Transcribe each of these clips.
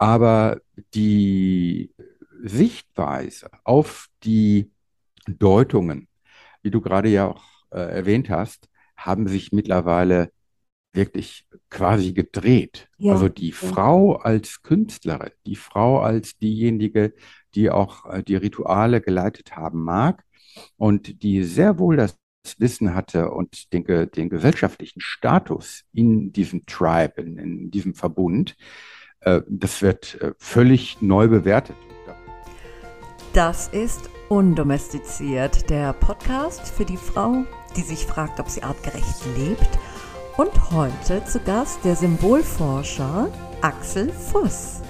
Aber die Sichtweise auf die Deutungen, wie du gerade ja auch äh, erwähnt hast, haben sich mittlerweile wirklich quasi gedreht. Ja. Also die Frau als Künstlerin, die Frau als diejenige, die auch äh, die Rituale geleitet haben mag und die sehr wohl das Wissen hatte und den, den gesellschaftlichen Status in diesem Tribe, in, in diesem Verbund, das wird äh, völlig neu bewertet. Das ist Undomestiziert, der Podcast für die Frau, die sich fragt, ob sie artgerecht lebt. Und heute zu Gast der Symbolforscher Axel Voss.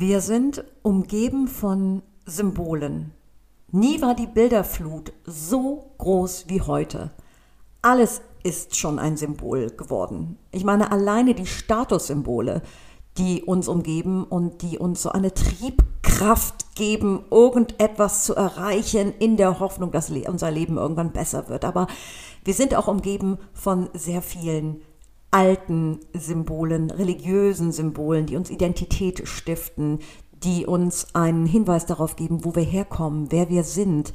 Wir sind umgeben von Symbolen. Nie war die Bilderflut so groß wie heute. Alles ist schon ein Symbol geworden. Ich meine, alleine die Statussymbole, die uns umgeben und die uns so eine Triebkraft geben, irgendetwas zu erreichen, in der Hoffnung, dass unser Leben irgendwann besser wird. Aber wir sind auch umgeben von sehr vielen alten Symbolen, religiösen Symbolen, die uns Identität stiften, die uns einen Hinweis darauf geben, wo wir herkommen, wer wir sind.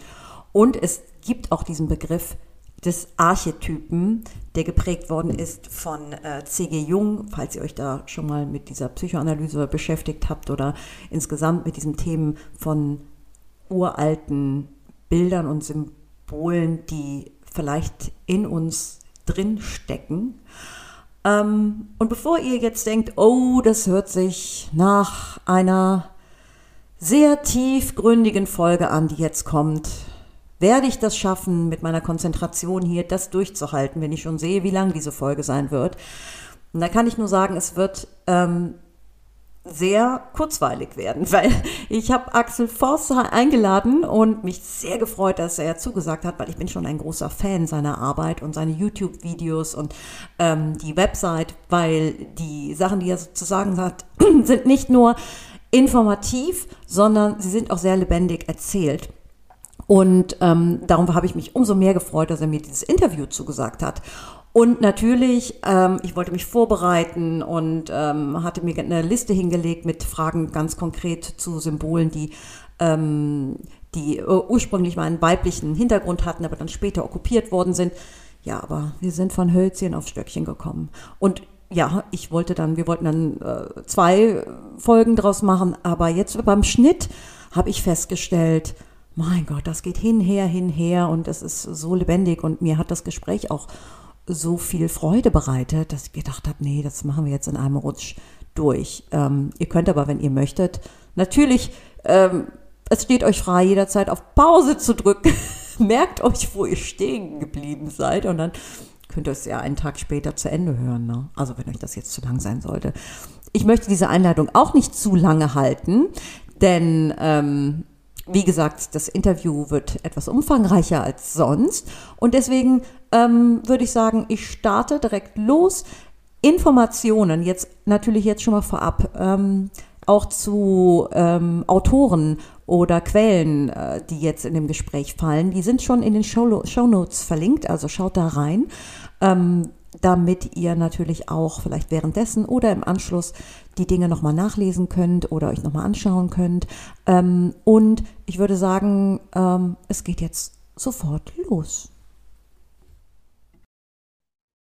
Und es gibt auch diesen Begriff des Archetypen, der geprägt worden ist von äh, C.G. Jung, falls ihr euch da schon mal mit dieser Psychoanalyse beschäftigt habt oder insgesamt mit diesen Themen von uralten Bildern und Symbolen, die vielleicht in uns drin stecken. Ähm, und bevor ihr jetzt denkt, oh, das hört sich nach einer sehr tiefgründigen Folge an, die jetzt kommt, werde ich das schaffen, mit meiner Konzentration hier das durchzuhalten, wenn ich schon sehe, wie lang diese Folge sein wird. Und da kann ich nur sagen, es wird ähm, sehr kurzweilig werden, weil ich habe Axel Forster eingeladen und mich sehr gefreut, dass er zugesagt hat, weil ich bin schon ein großer Fan seiner Arbeit und seine YouTube-Videos und ähm, die Website, weil die Sachen, die er zu sagen hat, sind nicht nur informativ, sondern sie sind auch sehr lebendig erzählt. Und ähm, darum habe ich mich umso mehr gefreut, dass er mir dieses Interview zugesagt hat. Und natürlich, ähm, ich wollte mich vorbereiten und ähm, hatte mir eine Liste hingelegt mit Fragen ganz konkret zu Symbolen, die, ähm, die ursprünglich mal einen weiblichen Hintergrund hatten, aber dann später okkupiert worden sind. Ja, aber wir sind von Hölzchen auf Stöckchen gekommen. Und ja, ich wollte dann, wir wollten dann äh, zwei Folgen draus machen, aber jetzt beim Schnitt habe ich festgestellt, mein Gott, das geht hinher, hinher und es ist so lebendig und mir hat das Gespräch auch so viel Freude bereitet, dass ich gedacht habe, nee, das machen wir jetzt in einem Rutsch durch. Ähm, ihr könnt aber, wenn ihr möchtet, natürlich, ähm, es steht euch frei, jederzeit auf Pause zu drücken. Merkt euch, wo ihr stehen geblieben seid und dann könnt ihr es ja einen Tag später zu Ende hören. Ne? Also wenn euch das jetzt zu lang sein sollte. Ich möchte diese Einladung auch nicht zu lange halten, denn ähm, wie gesagt, das Interview wird etwas umfangreicher als sonst. Und deswegen ähm, würde ich sagen, ich starte direkt los. Informationen, jetzt natürlich jetzt schon mal vorab, ähm, auch zu ähm, Autoren oder Quellen, äh, die jetzt in dem Gespräch fallen, die sind schon in den Show, Notes verlinkt, also schaut da rein ähm, damit ihr natürlich auch vielleicht währenddessen oder im Anschluss die Dinge nochmal nachlesen könnt oder euch nochmal anschauen könnt. Ähm, und ich würde sagen, ähm, es geht jetzt sofort los.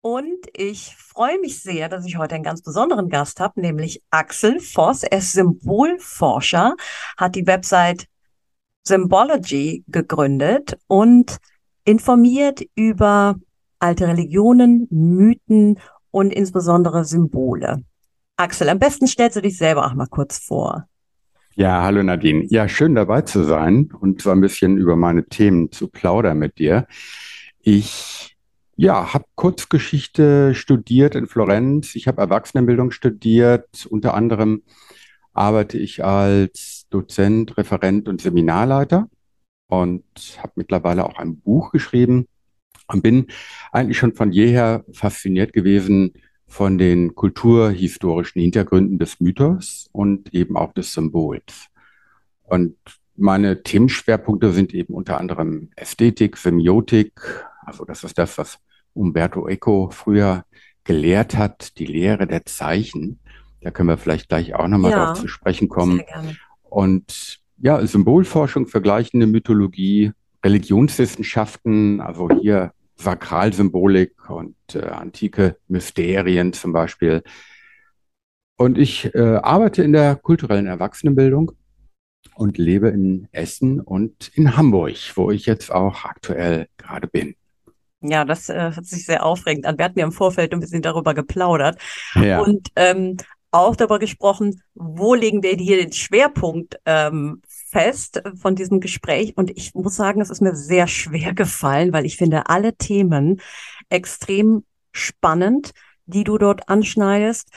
Und ich freue mich sehr, dass ich heute einen ganz besonderen Gast habe, nämlich Axel Voss. Er ist Symbolforscher, hat die Website Symbology gegründet und informiert über alte Religionen, Mythen und insbesondere Symbole. Axel, am besten stellst du dich selber auch mal kurz vor. Ja, hallo Nadine. Ja, schön dabei zu sein und so ein bisschen über meine Themen zu plaudern mit dir. Ich ja, habe Kurzgeschichte studiert in Florenz. Ich habe Erwachsenenbildung studiert. Unter anderem arbeite ich als Dozent, Referent und Seminarleiter und habe mittlerweile auch ein Buch geschrieben und bin eigentlich schon von jeher fasziniert gewesen von den kulturhistorischen Hintergründen des Mythos und eben auch des Symbols. Und meine Themenschwerpunkte sind eben unter anderem Ästhetik, Semiotik, also das ist das, was Umberto Eco früher gelehrt hat, die Lehre der Zeichen. Da können wir vielleicht gleich auch nochmal ja, drauf zu sprechen kommen. Und ja, Symbolforschung, vergleichende Mythologie, Religionswissenschaften, also hier Sakralsymbolik und äh, antike Mysterien zum Beispiel. Und ich äh, arbeite in der kulturellen Erwachsenenbildung und lebe in Essen und in Hamburg, wo ich jetzt auch aktuell gerade bin. Ja, das äh, hört sich sehr aufregend an. Wir hatten ja im Vorfeld ein bisschen darüber geplaudert ja. und ähm, auch darüber gesprochen, wo legen wir hier den Schwerpunkt ähm, fest von diesem Gespräch. Und ich muss sagen, es ist mir sehr schwer gefallen, weil ich finde alle Themen extrem spannend, die du dort anschneidest.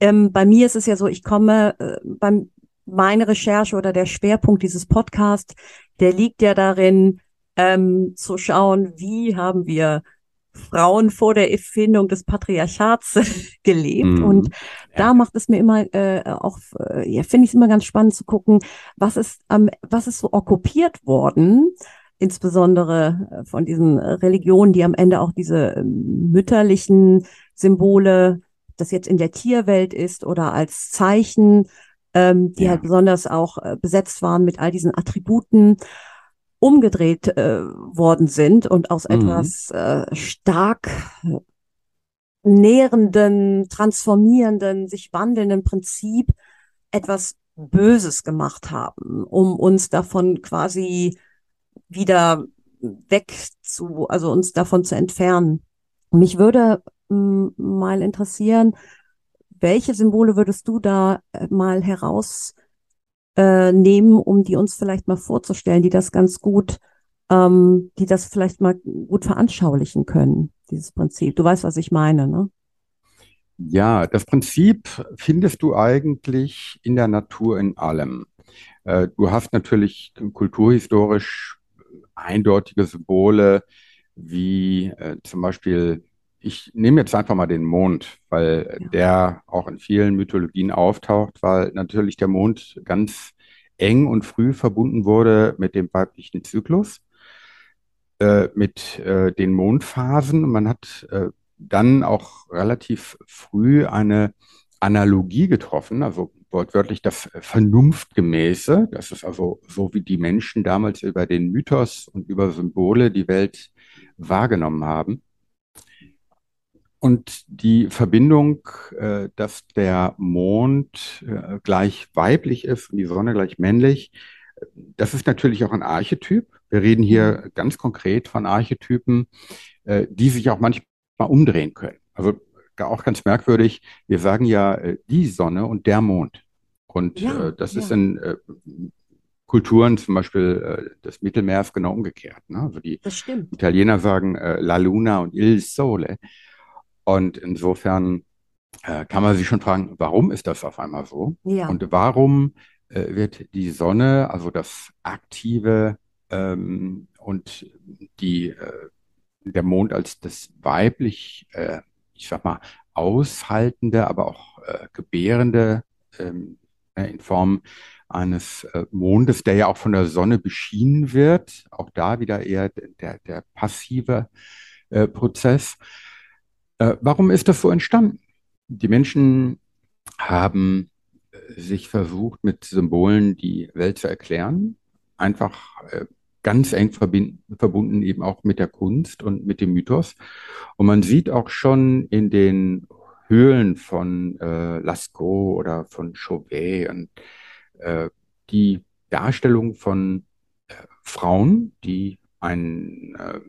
Ähm, bei mir ist es ja so, ich komme äh, beim meine Recherche oder der Schwerpunkt dieses Podcasts, der liegt ja darin, ähm, zu schauen, wie haben wir Frauen vor der Erfindung des Patriarchats gelebt. Mm, und da macht es mir immer äh, auch, äh, ja, finde ich es immer ganz spannend zu gucken, was ist, ähm, was ist so okkupiert worden, insbesondere äh, von diesen Religionen, die am Ende auch diese äh, mütterlichen Symbole, das jetzt in der Tierwelt ist oder als Zeichen ähm, die ja. halt besonders auch äh, besetzt waren mit all diesen Attributen, umgedreht äh, worden sind und aus mhm. etwas äh, stark nährenden, transformierenden, sich wandelnden Prinzip etwas Böses gemacht haben, um uns davon quasi wieder weg zu, also uns davon zu entfernen. Mich würde mm, mal interessieren, welche Symbole würdest du da äh, mal herausnehmen, äh, um die uns vielleicht mal vorzustellen, die das ganz gut, ähm, die das vielleicht mal gut veranschaulichen können, dieses Prinzip? Du weißt, was ich meine, ne? Ja, das Prinzip findest du eigentlich in der Natur in allem. Äh, du hast natürlich kulturhistorisch eindeutige Symbole wie äh, zum Beispiel ich nehme jetzt einfach mal den Mond, weil ja. der auch in vielen Mythologien auftaucht, weil natürlich der Mond ganz eng und früh verbunden wurde mit dem weiblichen Zyklus, äh, mit äh, den Mondphasen. Und man hat äh, dann auch relativ früh eine Analogie getroffen, also wortwörtlich das Vernunftgemäße. Das ist also so, wie die Menschen damals über den Mythos und über Symbole die Welt wahrgenommen haben. Und die Verbindung, äh, dass der Mond äh, gleich weiblich ist und die Sonne gleich männlich, das ist natürlich auch ein Archetyp. Wir reden hier mhm. ganz konkret von Archetypen, äh, die sich auch manchmal umdrehen können. Also auch ganz merkwürdig, wir sagen ja äh, die Sonne und der Mond. Und ja, äh, das ja. ist in äh, Kulturen, zum Beispiel äh, des Mittelmeers, genau umgekehrt. Ne? Also die Italiener sagen äh, La Luna und Il Sole. Und insofern äh, kann man sich schon fragen, warum ist das auf einmal so? Ja. Und warum äh, wird die Sonne, also das aktive ähm, und die, äh, der Mond als das weiblich, äh, ich sag mal, aushaltende, aber auch äh, gebärende ähm, ne, in Form eines äh, Mondes, der ja auch von der Sonne beschienen wird, auch da wieder eher der, der passive Prozess. Äh, warum ist das so entstanden? Die Menschen haben äh, sich versucht, mit Symbolen die Welt zu erklären, einfach äh, ganz eng verbunden eben auch mit der Kunst und mit dem Mythos. Und man sieht auch schon in den Höhlen von äh, Lascaux oder von Chauvet und, äh, die Darstellung von äh, Frauen, die ein äh,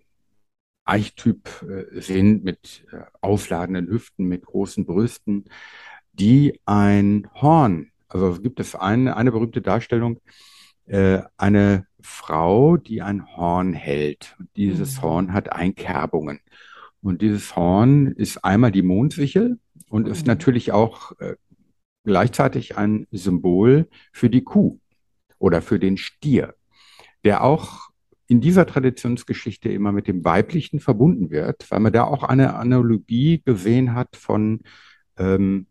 Eichtyp äh, sind mit äh, aufladenden Hüften, mit großen Brüsten, die ein Horn, also gibt es eine, eine berühmte Darstellung, äh, eine Frau, die ein Horn hält. Und dieses mhm. Horn hat Einkerbungen. Und dieses Horn ist einmal die Mondsichel und mhm. ist natürlich auch äh, gleichzeitig ein Symbol für die Kuh oder für den Stier, der auch in dieser Traditionsgeschichte immer mit dem Weiblichen verbunden wird, weil man da auch eine Analogie gesehen hat von ähm,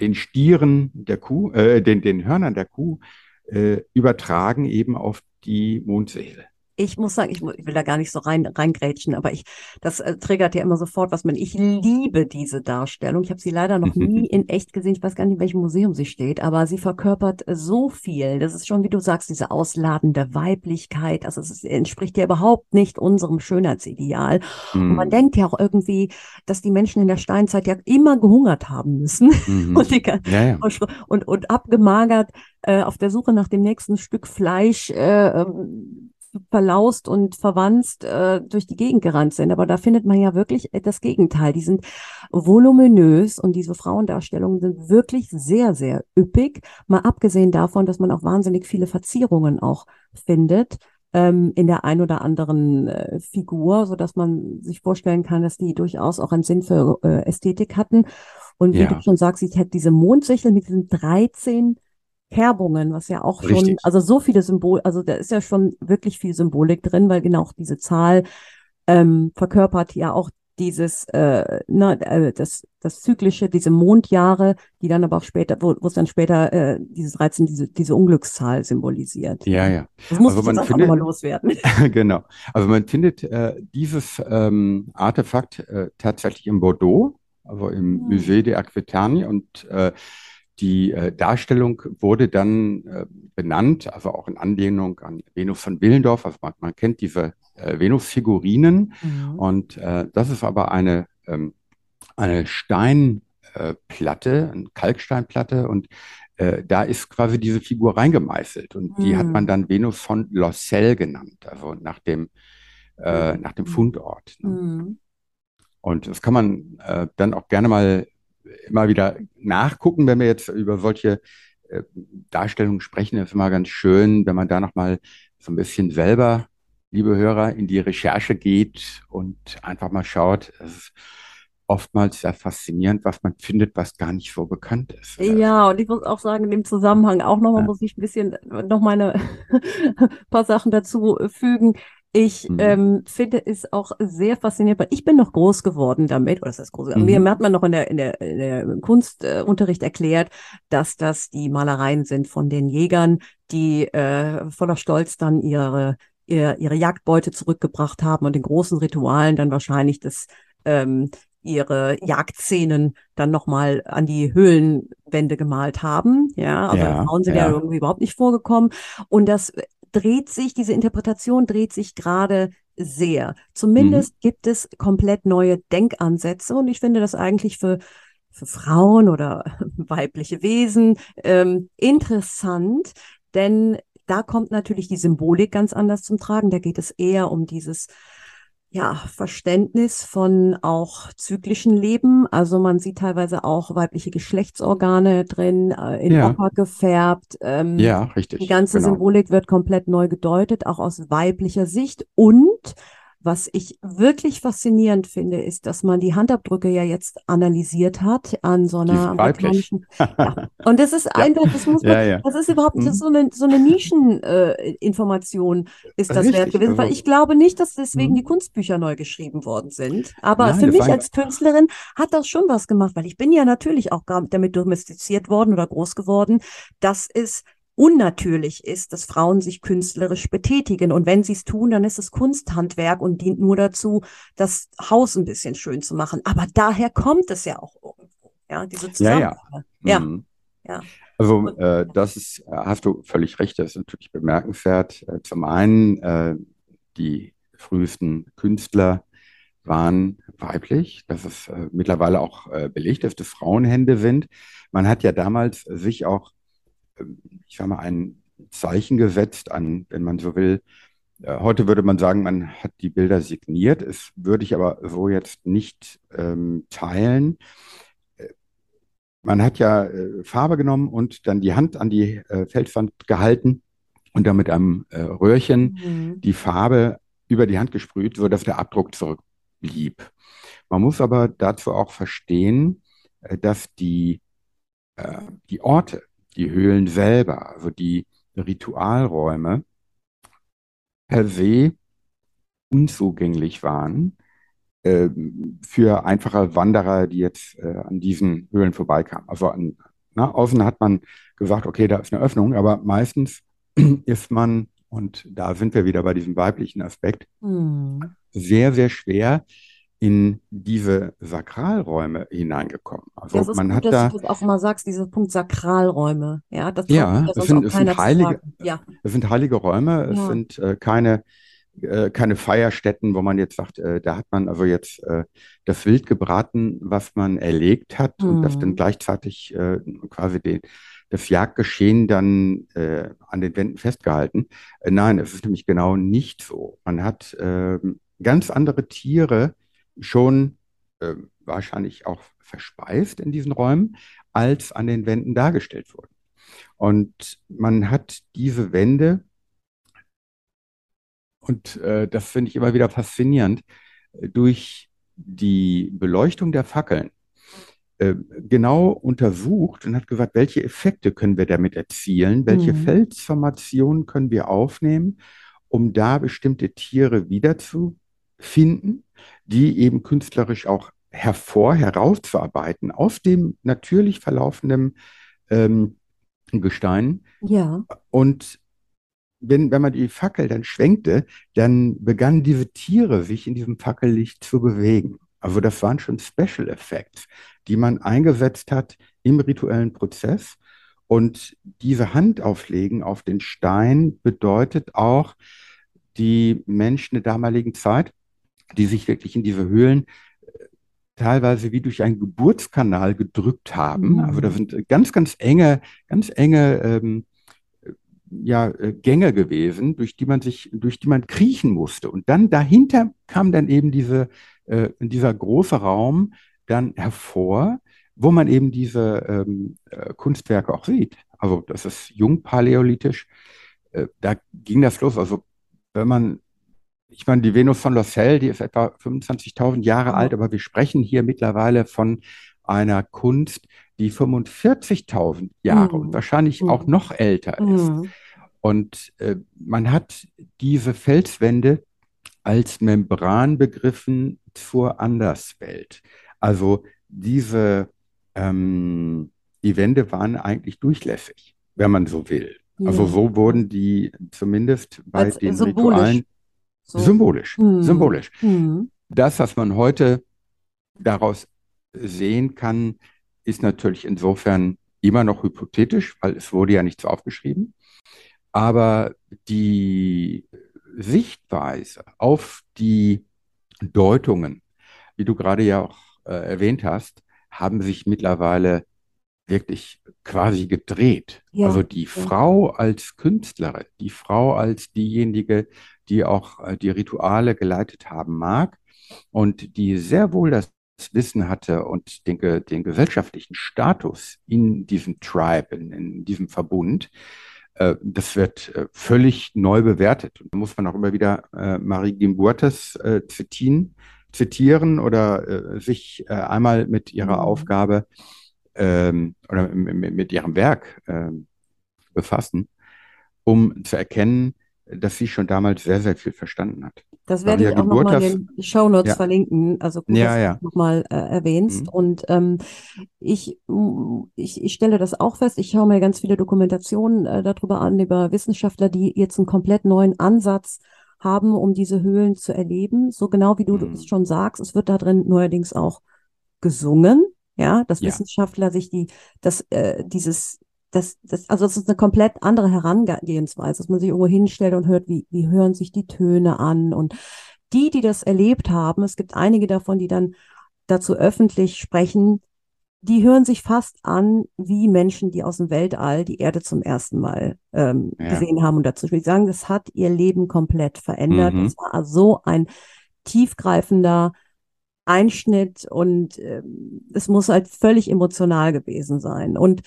den Stieren der Kuh, äh, den, den Hörnern der Kuh, äh, übertragen eben auf die Mondseele ich muss sagen, ich, ich, will da gar nicht so rein reingrätschen, aber ich, das äh, triggert ja immer sofort was mit. Ich liebe diese Darstellung. Ich habe sie leider noch nie in echt gesehen. Ich weiß gar nicht, in welchem Museum sie steht, aber sie verkörpert so viel. Das ist schon, wie du sagst, diese ausladende Weiblichkeit. Also es entspricht ja überhaupt nicht unserem Schönheitsideal. Mm. Und man mhm. denkt ja auch irgendwie, dass die Menschen in der Steinzeit ja immer gehungert haben müssen mm und, die, ja, ja. und, und abgemagert äh, auf der Suche nach dem nächsten Stück Fleisch äh, ähm, verlaust und verwanzt äh, durch die Gegend gerannt sind. Aber da findet man ja wirklich das Gegenteil. Die sind voluminös und diese Frauendarstellungen sind wirklich sehr, sehr üppig. Mal abgesehen davon, dass man auch wahnsinnig viele Verzierungen auch findet ähm, in der ein oder anderen äh, Figur, so dass man sich vorstellen kann, dass die durchaus auch einen Sinn für äh, Ästhetik hatten. Und wie ja. du schon sagst, ich hätte diese Mondsichel mit diesen 13 Kerbungen, was ja auch Richtig. schon, also so viele Symbol, also da ist ja schon wirklich viel Symbolik drin, weil genau diese Zahl ähm, verkörpert ja auch dieses, äh, na, äh, das, das zyklische, diese Mondjahre, die dann aber auch später, wo es dann später äh, diese 13, diese, diese Unglückszahl symbolisiert. Ja, ja. Das muss also man jetzt findet, auch nochmal loswerden. genau. Also man findet äh, dieses ähm, Artefakt äh, tatsächlich in Bordeaux, also im hm. Musée Aquitaine und äh, die äh, Darstellung wurde dann äh, benannt, also auch in Anlehnung an Venus von Willendorf. Also man, man kennt diese äh, Venus-Figurinen. Mhm. Und äh, das ist aber eine, ähm, eine Steinplatte, eine Kalksteinplatte. Und äh, da ist quasi diese Figur reingemeißelt. Und mhm. die hat man mhm. dann Venus von Lossel genannt, also nach dem, äh, nach dem mhm. Fundort. Ne? Mhm. Und das kann man dann auch gerne mal immer wieder nachgucken, wenn wir jetzt über solche äh, Darstellungen sprechen. Das ist immer ganz schön, wenn man da nochmal so ein bisschen selber, liebe Hörer, in die Recherche geht und einfach mal schaut. Es ist oftmals sehr faszinierend, was man findet, was gar nicht so bekannt ist. Ja, und ich muss auch sagen, in dem Zusammenhang auch nochmal, ja. muss ich ein bisschen noch meine paar Sachen dazu fügen. Ich mhm. ähm, finde es auch sehr faszinierend, weil ich bin noch groß geworden damit, oder das heißt groß, mhm. mir hat man noch in der, in der, in der Kunstunterricht erklärt, dass das die Malereien sind von den Jägern, die äh, voller Stolz dann ihre, ihre, ihre Jagdbeute zurückgebracht haben und in großen Ritualen dann wahrscheinlich das ähm, ihre Jagdszenen dann nochmal an die Höhlenwände gemalt haben. Ja, aber ja, Frauen sind ja. ja irgendwie überhaupt nicht vorgekommen. Und das dreht sich, diese Interpretation dreht sich gerade sehr. Zumindest mhm. gibt es komplett neue Denkansätze und ich finde das eigentlich für, für Frauen oder weibliche Wesen ähm, interessant, denn da kommt natürlich die Symbolik ganz anders zum Tragen. Da geht es eher um dieses ja, Verständnis von auch zyklischen Leben. Also man sieht teilweise auch weibliche Geschlechtsorgane drin, äh, in ja. Ocker gefärbt. Ähm, ja, richtig. Die ganze genau. Symbolik wird komplett neu gedeutet, auch aus weiblicher Sicht. Und was ich wirklich faszinierend finde, ist, dass man die Handabdrücke ja jetzt analysiert hat an so einer amerikanischen. ja. Und das ist einfach, das muss man, ja, ja. das ist überhaupt das ist so eine, so eine Nischeninformation äh, ist das Richtig, wert gewesen, weil also ich glaube nicht, dass deswegen mhm. die Kunstbücher neu geschrieben worden sind. Aber Nein, für mich als Künstlerin hat das schon was gemacht, weil ich bin ja natürlich auch damit domestiziert worden oder groß geworden, dass es unnatürlich ist, dass Frauen sich künstlerisch betätigen. Und wenn sie es tun, dann ist es Kunsthandwerk und dient nur dazu, das Haus ein bisschen schön zu machen. Aber daher kommt es ja auch irgendwo. Ja, diese Zusammenhänge. Ja, ja. Mhm. ja. Also äh, das ist, hast du völlig recht, das ist natürlich bemerkenswert. Äh, zum einen, äh, die frühesten Künstler waren weiblich, dass es äh, mittlerweile auch äh, belegt ist, dass Frauenhände sind. Man hat ja damals sich auch ich sage mal, ein Zeichen gesetzt an, wenn man so will. Äh, heute würde man sagen, man hat die Bilder signiert. Es würde ich aber so jetzt nicht ähm, teilen. Äh, man hat ja äh, Farbe genommen und dann die Hand an die äh, Felswand gehalten und dann mit einem äh, Röhrchen mhm. die Farbe über die Hand gesprüht, sodass der Abdruck zurückblieb. Man muss aber dazu auch verstehen, äh, dass die, die Orte, die Höhlen selber, also die Ritualräume, per se unzugänglich waren äh, für einfache Wanderer, die jetzt äh, an diesen Höhlen vorbeikamen. Also an, na, außen hat man gesagt, okay, da ist eine Öffnung, aber meistens ist man, und da sind wir wieder bei diesem weiblichen Aspekt, Mhm. sehr, sehr schwer in diese Sakralräume hineingekommen. Also Das ist man gut, hat dass da, du das auch mal sagst, dieser Punkt Sakralräume. Ja, das ja, es sind, es sind heilige. Ja, es sind heilige Räume, es ja. sind äh, keine, äh, keine Feierstätten, wo man jetzt sagt, äh, da hat man also jetzt äh, das Wild gebraten, was man erlegt hat und das dann Mhm. gleichzeitig äh, quasi den, das Jagdgeschehen dann äh, an den Wänden festgehalten. Nein, es ist nämlich genau nicht so. Man hat ähm, ganz andere Tiere schon äh, wahrscheinlich auch verspeist in diesen Räumen, als an den Wänden dargestellt wurden. Und man hat diese Wände, und äh, das finde ich immer wieder faszinierend, durch die Beleuchtung der Fackeln äh, genau untersucht und hat gesagt, welche Effekte können wir damit erzielen, welche Mhm. Felsformationen können wir aufnehmen, um da bestimmte Tiere wiederzufinden, die eben künstlerisch auch hervor, herauszuarbeiten aus dem natürlich verlaufenden ähm, Gestein. Ja. Und wenn, wenn man die Fackel dann schwenkte, dann begannen diese Tiere sich in diesem Fackellicht zu bewegen. Also das waren schon Special Effects, die man eingesetzt hat im rituellen Prozess. Und diese Hand auflegen auf den Stein bedeutet auch, die Menschen der damaligen Zeit, die sich wirklich in diese Höhlen teilweise wie durch einen Geburtskanal gedrückt haben. Also da Mhm. sind ganz, ganz enge, ganz enge ähm, ja, äh, Gänge gewesen, durch die man sich, durch die man kriechen musste. Und dann dahinter kam dann eben diese, äh, dieser große Raum dann hervor, wo man eben diese ähm, äh, Kunstwerke auch sieht. Also das ist jungpaläolithisch. Äh, da ging das los. Also wenn man, ich meine, die Venus von Lossell, die ist etwa 25.000 Jahre alt, aber wir sprechen hier mittlerweile von einer Kunst, die 45.000 Jahre und Mhm. wahrscheinlich auch Mhm. noch älter ist. Mhm. Und äh, man hat diese Felswände als Membran begriffen zur Anderswelt. Also diese, ähm, die Wände waren eigentlich durchlässig, wenn man so will. Also Ja. so wurden die zumindest bei Als den symbolisch. Ritualen So. symbolisch, Mhm. symbolisch. Mhm. Das, was man heute daraus sehen kann, ist natürlich insofern immer noch hypothetisch, weil es wurde ja nichts aufgeschrieben. Aber die Sichtweise auf die Deutungen, wie du gerade ja auch äh, erwähnt hast, haben sich mittlerweile wirklich quasi gedreht. Ja. Also die. Frau als Künstlerin, die Frau als diejenige, die auch äh, die Rituale geleitet haben mag und die sehr wohl das Wissen hatte und den, den gesellschaftlichen Status in diesem Tribe, in, in diesem Verbund, äh, das wird äh, völlig neu bewertet. Und da muss man auch immer wieder Marie Gimburtes zitieren, zitieren oder sich einmal mit ihrer Mhm. Aufgabe ähm, oder mit ihrem Werk ähm, befassen, um zu erkennen, dass sie schon damals sehr, sehr viel verstanden hat. Das werde ich auch nochmal in den Shownotes ja, verlinken. Also gut, ja, ja. nochmal äh, erwähnst. Mhm. Und ähm, ich, ich, ich stelle das auch fest. Ich schaue mir ganz viele Dokumentationen äh, darüber an, über Wissenschaftler, die jetzt einen komplett neuen Ansatz haben, um diese Höhlen zu erleben. So genau wie du es Mhm. schon sagst. Es wird da drin neuerdings auch gesungen. Ja, dass Ja. Wissenschaftler sich die, das, äh, dieses das, das, also es ist eine komplett andere Herangehensweise, dass man sich irgendwo hinstellt und hört, wie, wie hören sich die Töne an. Und die, die das erlebt haben, es gibt einige davon, die dann dazu öffentlich sprechen, die hören sich fast an wie Menschen, die aus dem Weltall die Erde zum ersten Mal ähm, Ja. gesehen haben und dazu. Die sagen, das hat ihr Leben komplett verändert. Mhm. Das war so ein tiefgreifender Einschnitt und ähm, es muss halt völlig emotional gewesen sein. Und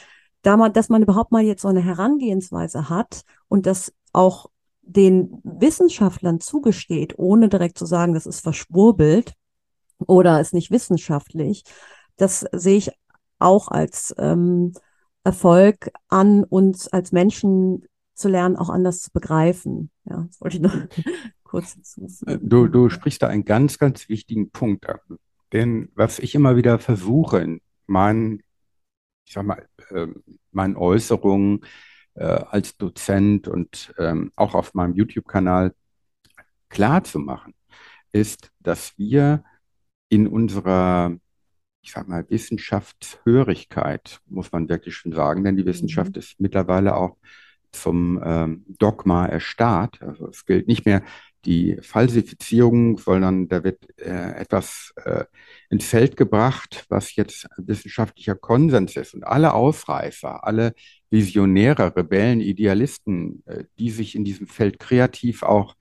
da man, dass man überhaupt mal jetzt so eine Herangehensweise hat und das auch den Wissenschaftlern zugesteht, ohne direkt zu sagen, das ist verschwurbelt oder ist nicht wissenschaftlich, das sehe ich auch als ähm, Erfolg an, uns als Menschen zu lernen, auch anders zu begreifen. Ja, das wollte ich noch kurz hinzufügen. Du, du sprichst da einen ganz, ganz wichtigen Punkt an. Denn was ich immer wieder versuche in meinen, ich sag mal, äh, meinen Äußerungen äh, als Dozent und ähm, auch auf meinem YouTube-Kanal klar zu machen, ist, dass wir in unserer, ich sag mal, Wissenschaftshörigkeit, muss man wirklich schon sagen, denn die Wissenschaft mhm. ist mittlerweile auch zum ähm, Dogma erstarrt. Also es gilt nicht mehr die Falsifizierung, sondern da wird äh, etwas äh, ins Feld gebracht, was jetzt wissenschaftlicher Konsens ist. Und alle Ausreißer, alle Visionäre, Rebellen, Idealisten, äh, die sich in diesem Feld kreativ auch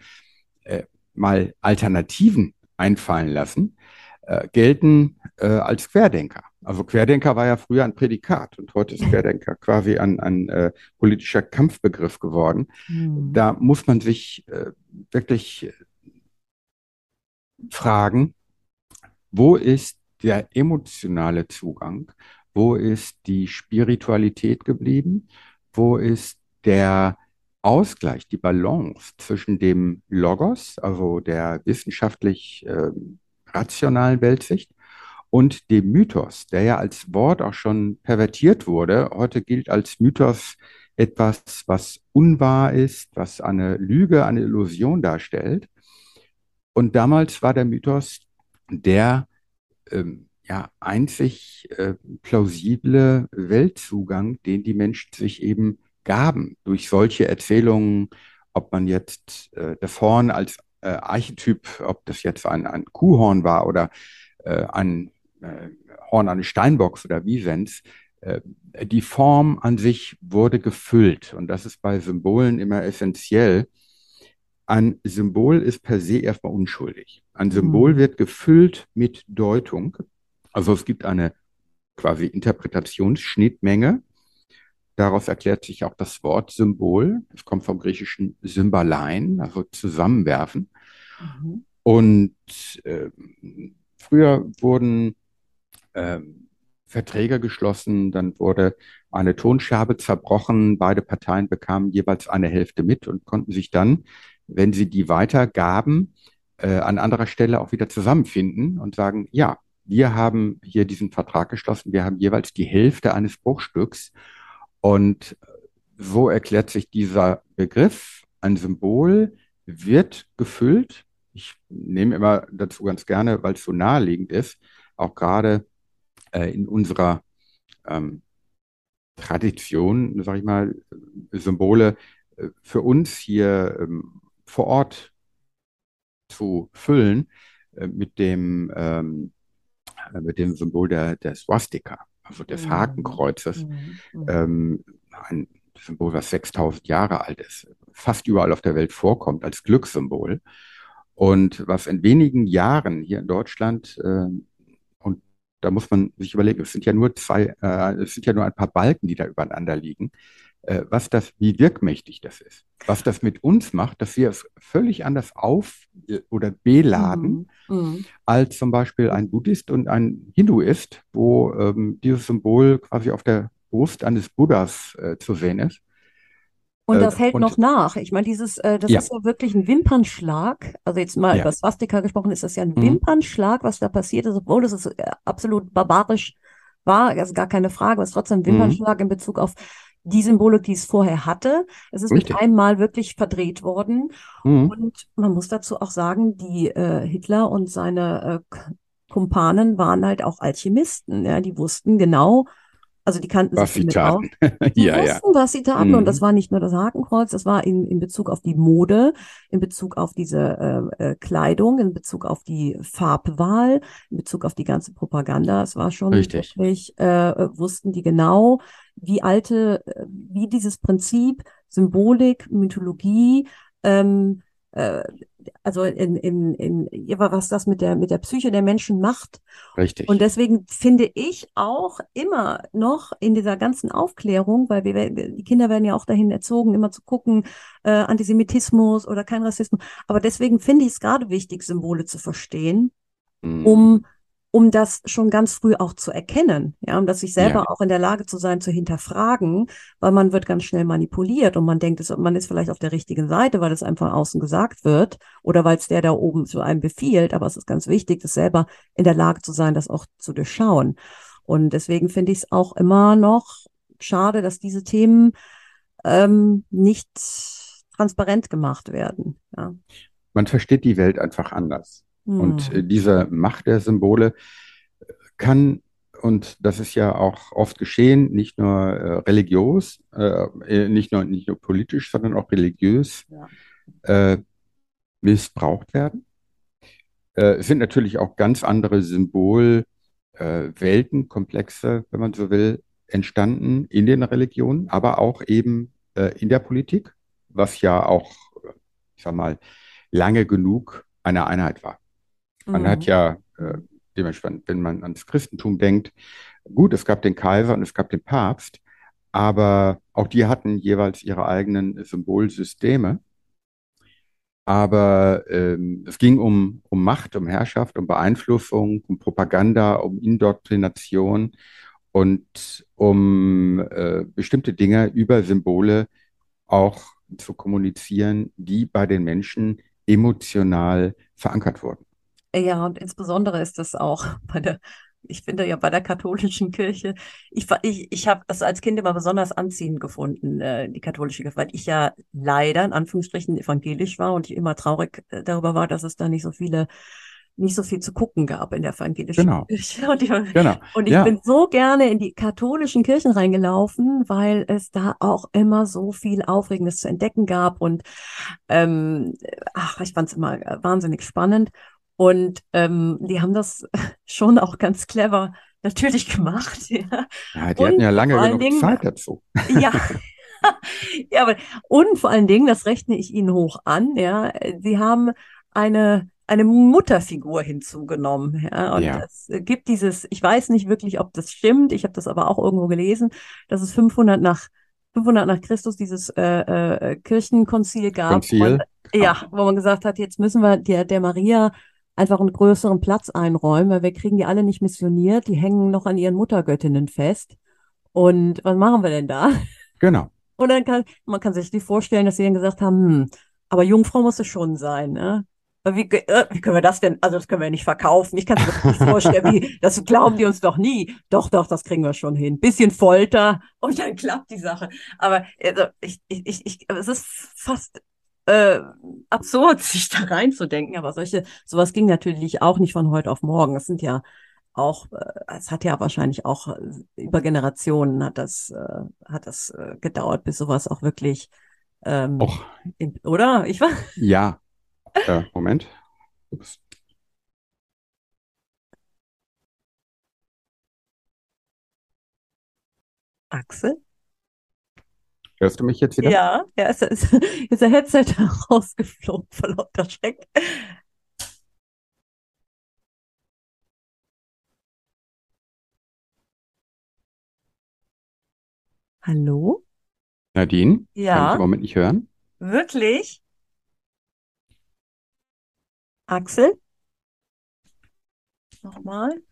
äh, mal Alternativen einfallen lassen, äh, gelten äh, als Querdenker. Also Querdenker war ja früher ein Prädikat und heute ist Querdenker quasi ein, ein äh, politischer Kampfbegriff geworden. Mhm. Da muss man sich wirklich fragen, wo ist der emotionale Zugang? Wo ist die Spiritualität geblieben? Wo ist der Ausgleich, die Balance zwischen dem Logos, also der wissenschaftlich äh, rationalen Weltsicht, und dem Mythos, der ja als Wort auch schon pervertiert wurde. Heute gilt als Mythos etwas, was unwahr ist, was eine Lüge, eine Illusion darstellt. Und damals war der Mythos der ähm, ja, einzig äh, plausible Weltzugang, den die Menschen sich eben gaben durch solche Erzählungen, ob man jetzt äh, das Horn als äh, Archetyp, ob das jetzt ein, ein Kuhhorn war oder äh, ein äh, Horn eines Steinbocks oder Wiesens, die Form an sich wurde gefüllt. Und das ist bei Symbolen immer essentiell. Ein Symbol ist per se erstmal unschuldig. Ein Symbol mhm. wird gefüllt mit Deutung. Also es gibt eine quasi Interpretationsschnittmenge. Daraus erklärt sich auch das Wort Symbol. Es kommt vom griechischen Symbalein, also zusammenwerfen. Mhm. Und äh, früher wurden ähm, Verträge geschlossen, dann wurde eine Tonscherbe zerbrochen, beide Parteien bekamen jeweils eine Hälfte mit und konnten sich dann, wenn sie die weitergaben, äh, an anderer Stelle auch wieder zusammenfinden und sagen, ja, wir haben hier diesen Vertrag geschlossen, wir haben jeweils die Hälfte eines Bruchstücks und so erklärt sich dieser Begriff, ein Symbol wird gefüllt. Ich nehme immer dazu ganz gerne, weil es so naheliegend ist, auch gerade äh, in unserer ähm, Tradition, sage ich mal, Symbole äh, für uns hier ähm, vor Ort zu füllen äh, mit dem ähm, äh, mit dem Symbol der, der Swastika, also des mhm. Hakenkreuzes, mhm. mhm. Ähm, ein Symbol, was 6000 Jahre alt ist, fast überall auf der Welt vorkommt als Glückssymbol und was in wenigen Jahren hier in Deutschland äh, da muss man sich überlegen, es sind ja nur zwei, äh, es sind ja nur ein paar Balken, die da übereinander liegen, äh, was das, wie wirkmächtig das ist. Was das mit uns macht, dass wir es völlig anders auf- oder beladen, mhm. mhm. als zum Beispiel ein Buddhist und ein Hinduist, wo ähm, dieses Symbol quasi auf der Brust eines Buddhas äh, zu sehen ist. Und das äh, hält und, noch nach. Ich meine, dieses, äh, das ja. ist ja wirklich ein Wimpernschlag. Also jetzt mal ja. über Swastika gesprochen, ist das ja ein mhm. Wimpernschlag, was da passiert ist, obwohl das äh, absolut barbarisch war, also gar keine Frage, aber es ist trotzdem ein mhm. Wimpernschlag mhm. in Bezug auf die Symbolik, die es vorher hatte. Es ist Richtig. mit einem Mal wirklich verdreht worden. Mhm. Und man muss dazu auch sagen, die äh, Hitler und seine äh, Kumpanen waren halt auch Alchemisten. Ja, die wussten genau, also die kannten was sich damit taten. Die ja, wussten, ja. was sie taten. Mhm. Und das mhm. war nicht nur das Hakenkreuz, das war in, in Bezug auf die Mode, in Bezug auf diese äh, äh, Kleidung, in Bezug auf die Farbwahl, in Bezug auf die ganze Propaganda. Es war schon Richtig. wirklich, äh, äh wussten die genau, wie alte, äh, wie dieses Prinzip Symbolik, Mythologie, ähm, äh, also in, in, in, was das mit der, mit der Psyche der Menschen macht. Richtig. Und deswegen finde ich auch immer noch in dieser ganzen Aufklärung, weil wir, die Kinder werden ja auch dahin erzogen, immer zu gucken, äh, Antisemitismus oder kein Rassismus. Aber deswegen finde ich es gerade wichtig, Symbole zu verstehen, mhm. um um das schon ganz früh auch zu erkennen, ja, um das sich selber Ja, auch in der Lage zu sein, zu hinterfragen, weil man wird ganz schnell manipuliert und man denkt, man ist vielleicht auf der richtigen Seite, weil es einem von außen gesagt wird oder weil es der da oben zu einem befiehlt, aber es ist ganz wichtig, das selber in der Lage zu sein, das auch zu durchschauen. Und deswegen finde ich es auch immer noch schade, dass diese Themen ähm, nicht transparent gemacht werden. Ja. man versteht die Welt einfach anders. Und äh, Hm. diese Macht der Symbole kann, und das ist ja auch oft geschehen, nicht nur äh, religiös, äh, äh, nicht nur, nicht nur politisch, sondern auch religiös Ja. äh, missbraucht werden. Äh, es sind natürlich auch ganz andere Symbolwelten, äh, Welten, Komplexe, wenn man so will, entstanden in den Religionen, aber auch eben äh, in der Politik, was ja auch, äh, ich sag mal, lange genug eine Einheit war. Man hat Mhm. ja äh, dementsprechend, wenn man ans Christentum denkt, gut, es gab den Kaiser und es gab den Papst, aber auch die hatten jeweils ihre eigenen Symbolsysteme. Aber ähm, es ging um, um Macht, um Herrschaft, um Beeinflussung, um Propaganda, um Indoktrination und um äh, bestimmte Dinge über Symbole auch zu kommunizieren, die bei den Menschen emotional verankert wurden. Ja, und insbesondere ist das auch bei der, ich finde ja bei der katholischen Kirche, ich, ich, ich habe das als Kind immer besonders anziehend gefunden, äh, die katholische Kirche, weil ich ja leider in Anführungsstrichen evangelisch war und ich immer traurig äh, darüber war, dass es da nicht so viele, nicht so viel zu gucken gab in der evangelischen Genau, Kirche. Und ich, genau. und ich Ja, bin so gerne in die katholischen Kirchen reingelaufen, weil es da auch immer so viel Aufregendes zu entdecken gab und ähm, ach, ich fand es immer äh, wahnsinnig spannend. Und ähm, die haben das schon auch ganz clever natürlich gemacht. Ja. ja, die hatten ja Und lange genug Dingen, Zeit dazu. ja, ja, aber und vor allen Dingen, das rechne ich Ihnen hoch an, ja, Sie haben eine eine Mutterfigur hinzugenommen, ja, und Ja, es gibt dieses, ich weiß nicht wirklich, ob das stimmt, ich habe das aber auch irgendwo gelesen, dass es 500 nach 500 nach Christus dieses äh, äh, Kirchenkonzil gab, Konzil, genau. ja, wo man gesagt hat, jetzt müssen wir der der Maria einfach einen größeren Platz einräumen, weil wir kriegen die alle nicht missioniert, die hängen noch an ihren Muttergöttinnen fest. Und was machen wir denn da? Genau. Und dann kann, man kann sich die vorstellen, dass sie dann gesagt haben, hm, aber Jungfrau muss es schon sein, ne? Wie, äh, wie können wir das denn? Also das können wir nicht verkaufen. Ich kann mir das nicht vorstellen, wie, das glauben die uns doch nie. Doch, doch, das kriegen wir schon hin. Bisschen Folter und dann klappt die Sache. Aber also, ich, ich, ich, es ist fast äh, absurd, sich da reinzudenken. Aber solche, sowas ging natürlich auch nicht von heute auf morgen. Es sind ja auch, äh, es hat ja wahrscheinlich auch äh, über Generationen hat das, äh, hat das äh, gedauert, bis sowas auch wirklich, ähm, Och, in, oder? Ich war, ja. Äh, Moment. Ups. Axel? Hörst du mich jetzt wieder? Ja, ja, ist, ist, ist der Headset rausgeflogen vor lauter Schreck. Hallo? Nadine, kann ich im Ja, Moment nicht hören? wirklich? Axel? Nochmal?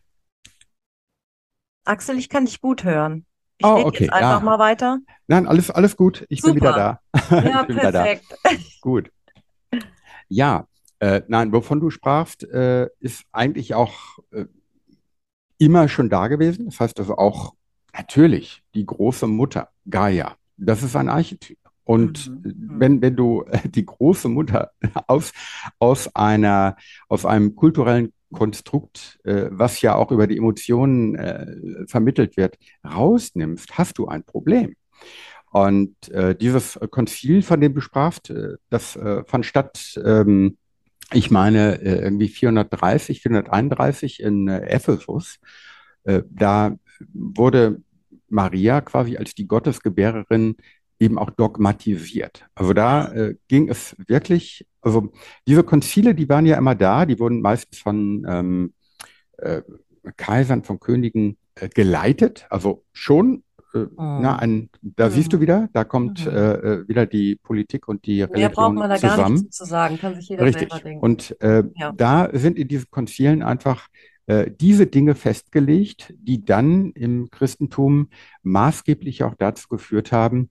Axel, ich kann dich gut hören. Ich Oh, rede jetzt okay, einfach ja. mal weiter. Nein, alles, alles gut. Ich bin wieder Super. da. Ja, Ich bin wieder da. perfekt. Gut. Ja, äh, nein, wovon du sprachst, äh, ist eigentlich auch äh, immer schon da gewesen. Das heißt also auch natürlich die große Mutter, Gaia. Das ist ein Archetyp. Und Mhm. Mhm. wenn, wenn du äh, die große Mutter aus, aus einer, aus einem kulturellen Konstrukt, äh, was ja auch über die Emotionen äh, vermittelt wird, rausnimmst, hast du ein Problem. Und äh, dieses Konzil, von dem du sprachst, äh, das äh, fand statt, ähm, ich meine, äh, irgendwie 430, 431 in Ephesus. Da wurde Maria quasi als die Gottesgebärerin eben auch dogmatisiert. Also da äh, ging es wirklich, also diese Konzile, die waren ja immer da, die wurden meistens von ähm, äh, Kaisern, von Königen äh, geleitet, also schon, äh, na, Mhm. ein, da siehst du Mhm. wieder, da kommt Mhm. äh, äh, wieder die Politik und die Mehr braucht Religion man da gar nichts zusammen. zu sagen, kann sich jeder selber Richtig. denken. Und Ja. da sind in diesen Konzilen einfach diese Dinge festgelegt, die dann im Christentum maßgeblich auch dazu geführt haben,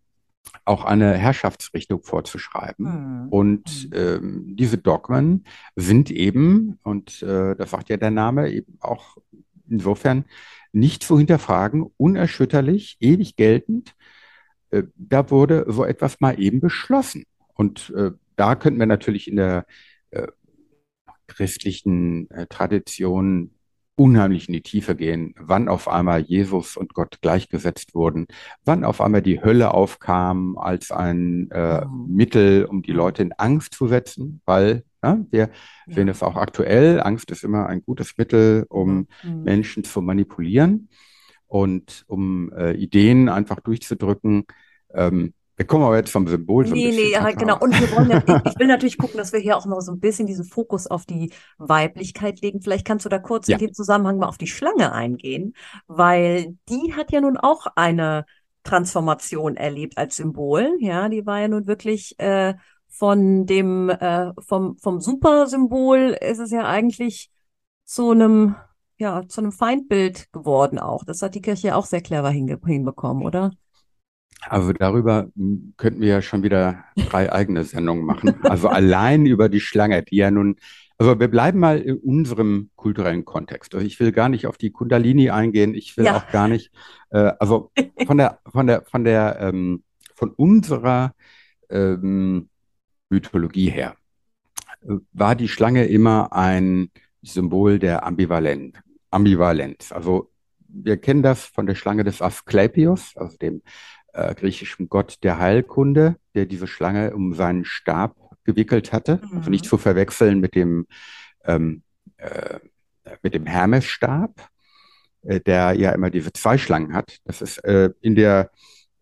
auch eine Herrschaftsrichtung vorzuschreiben. Mhm. Und ähm, diese Dogmen sind eben, und äh, das sagt ja der Name, eben auch insofern nicht zu hinterfragen, unerschütterlich, ewig geltend. Äh, da wurde so etwas mal eben beschlossen. Und äh, da könnten wir natürlich in der äh, christlichen äh, Tradition unheimlich in die Tiefe gehen, wann auf einmal Jesus und Gott gleichgesetzt wurden, wann auf einmal die Hölle aufkam als ein äh. Mittel, um die Leute in Angst zu setzen, weil ja, wir Ja. sehen es auch aktuell, Angst ist immer ein gutes Mittel, um Mhm. Menschen zu manipulieren und um äh, Ideen einfach durchzudrücken. Ähm, wir kommen aber jetzt vom Symbol so Nee, nee, ab. genau. Und wir wollen ja, ich, will natürlich gucken, dass wir hier auch noch so ein bisschen diesen Fokus auf die Weiblichkeit legen. Vielleicht kannst du da kurz Ja. in dem Zusammenhang mal auf die Schlange eingehen, weil die hat ja nun auch eine Transformation erlebt als Symbol. Ja, die war ja nun wirklich äh, von dem, äh, vom, vom Supersymbol ist es ja eigentlich zu einem, ja, zu einem Feindbild geworden auch. Das hat die Kirche ja auch sehr clever hinbekommen, oder? Also darüber m, könnten wir ja schon wieder drei eigene Sendungen machen. Also allein über die Schlange, die ja nun, also wir bleiben mal in unserem kulturellen Kontext. Also ich will gar nicht auf die Kundalini eingehen. Ich will Ja. auch gar nicht, äh, also von der, von der, von der, ähm, von unserer ähm, Mythologie her äh, war die Schlange immer ein Symbol der Ambivalenz. Ambivalenz. Also wir kennen das von der Schlange des Asklepios, also dem äh, griechischen Gott der Heilkunde, der diese Schlange um seinen Stab gewickelt hatte. Also nicht Mhm. zu verwechseln mit dem, ähm, äh, mit dem Hermesstab, äh, der ja immer diese zwei Schlangen hat. Das ist äh, in der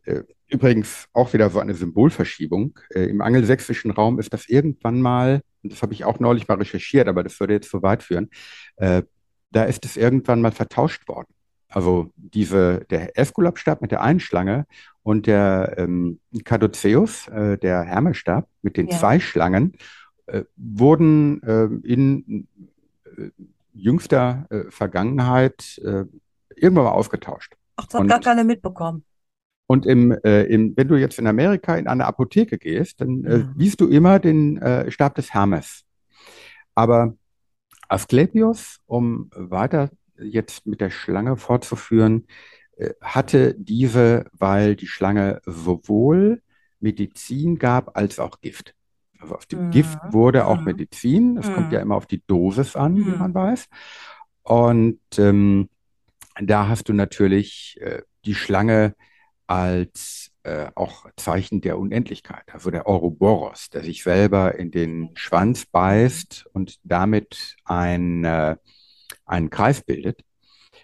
äh, übrigens auch wieder so eine Symbolverschiebung. Äh, Im angelsächsischen Raum ist das irgendwann mal, und das habe ich auch neulich mal recherchiert, aber das würde jetzt zu weit führen, da ist es irgendwann mal vertauscht worden. Also diese, der Äskulapstab mit der einen Schlange und der ähm, Caduceus, äh, der Hermesstab mit den Ja. zwei Schlangen, äh, wurden äh, in jüngster äh, Vergangenheit äh, irgendwann mal ausgetauscht. Ach, das hat Und- gar keiner mitbekommen. Und im, äh, im, wenn du jetzt in Amerika in eine Apotheke gehst, dann Ja. siehst du immer den Stab des Hermes. Aber Asklepios, um weiter jetzt mit der Schlange fortzuführen, hatte diese, weil die Schlange sowohl Medizin gab als auch Gift. Also aus dem Mhm. Gift wurde auch Mhm. Medizin. Es kommt Mhm. ja immer auf die Dosis an, wie man weiß. Und ähm, da hast du natürlich äh, die Schlange als äh, auch Zeichen der Unendlichkeit, also der Ouroboros, der sich selber in den Schwanz beißt und damit ein, äh, einen Kreis bildet.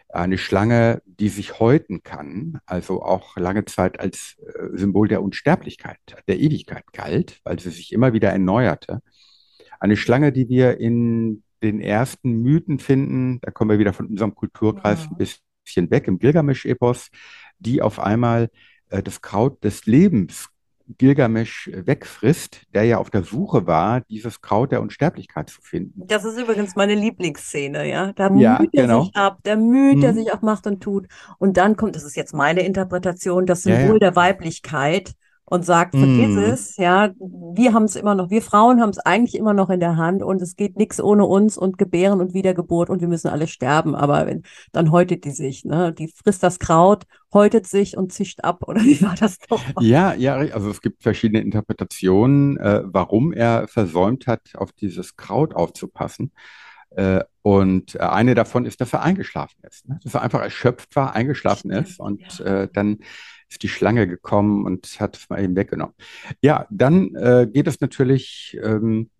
Eine Schlange, die sich häuten kann, also auch lange Zeit als äh, Symbol der Unsterblichkeit, der Ewigkeit galt, weil sie sich immer wieder erneuerte. Eine Schlange, die wir in den ersten Mythen finden, da kommen wir wieder von unserem Kulturkreis ein bisschen weg, im Gilgamesch-Epos, die auf einmal äh, das Kraut des Lebens Gilgamesch wegfrisst, der ja auf der Suche war, dieses Kraut der Unsterblichkeit zu finden. Das ist übrigens meine Lieblingsszene, ja. Da Ja, müht er genau. sich ab, da müht er Mhm. sich ab, macht und tut. Und dann kommt, das ist jetzt meine Interpretation, das Ja, Symbol ja. der Weiblichkeit und sagt, vergiss Mhm. es, ja, wir haben es immer noch, wir Frauen haben es eigentlich immer noch in der Hand und es geht nichts ohne uns und Gebären und Wiedergeburt und wir müssen alle sterben. Aber wenn, dann häutet die sich, ne? Die frisst das Kraut, häutet sich und zischt ab. Oder wie war das doch? Ja, ja, also es gibt verschiedene Interpretationen, äh, warum er versäumt hat, auf dieses Kraut aufzupassen. Äh, und äh, eine davon ist, dass er eingeschlafen ist, ne? Dass er einfach erschöpft war, eingeschlafen Stimmt, ist und ja. äh, dann ist die Schlange gekommen und hat es mal eben weggenommen. Ja, dann äh, geht es natürlich ähm,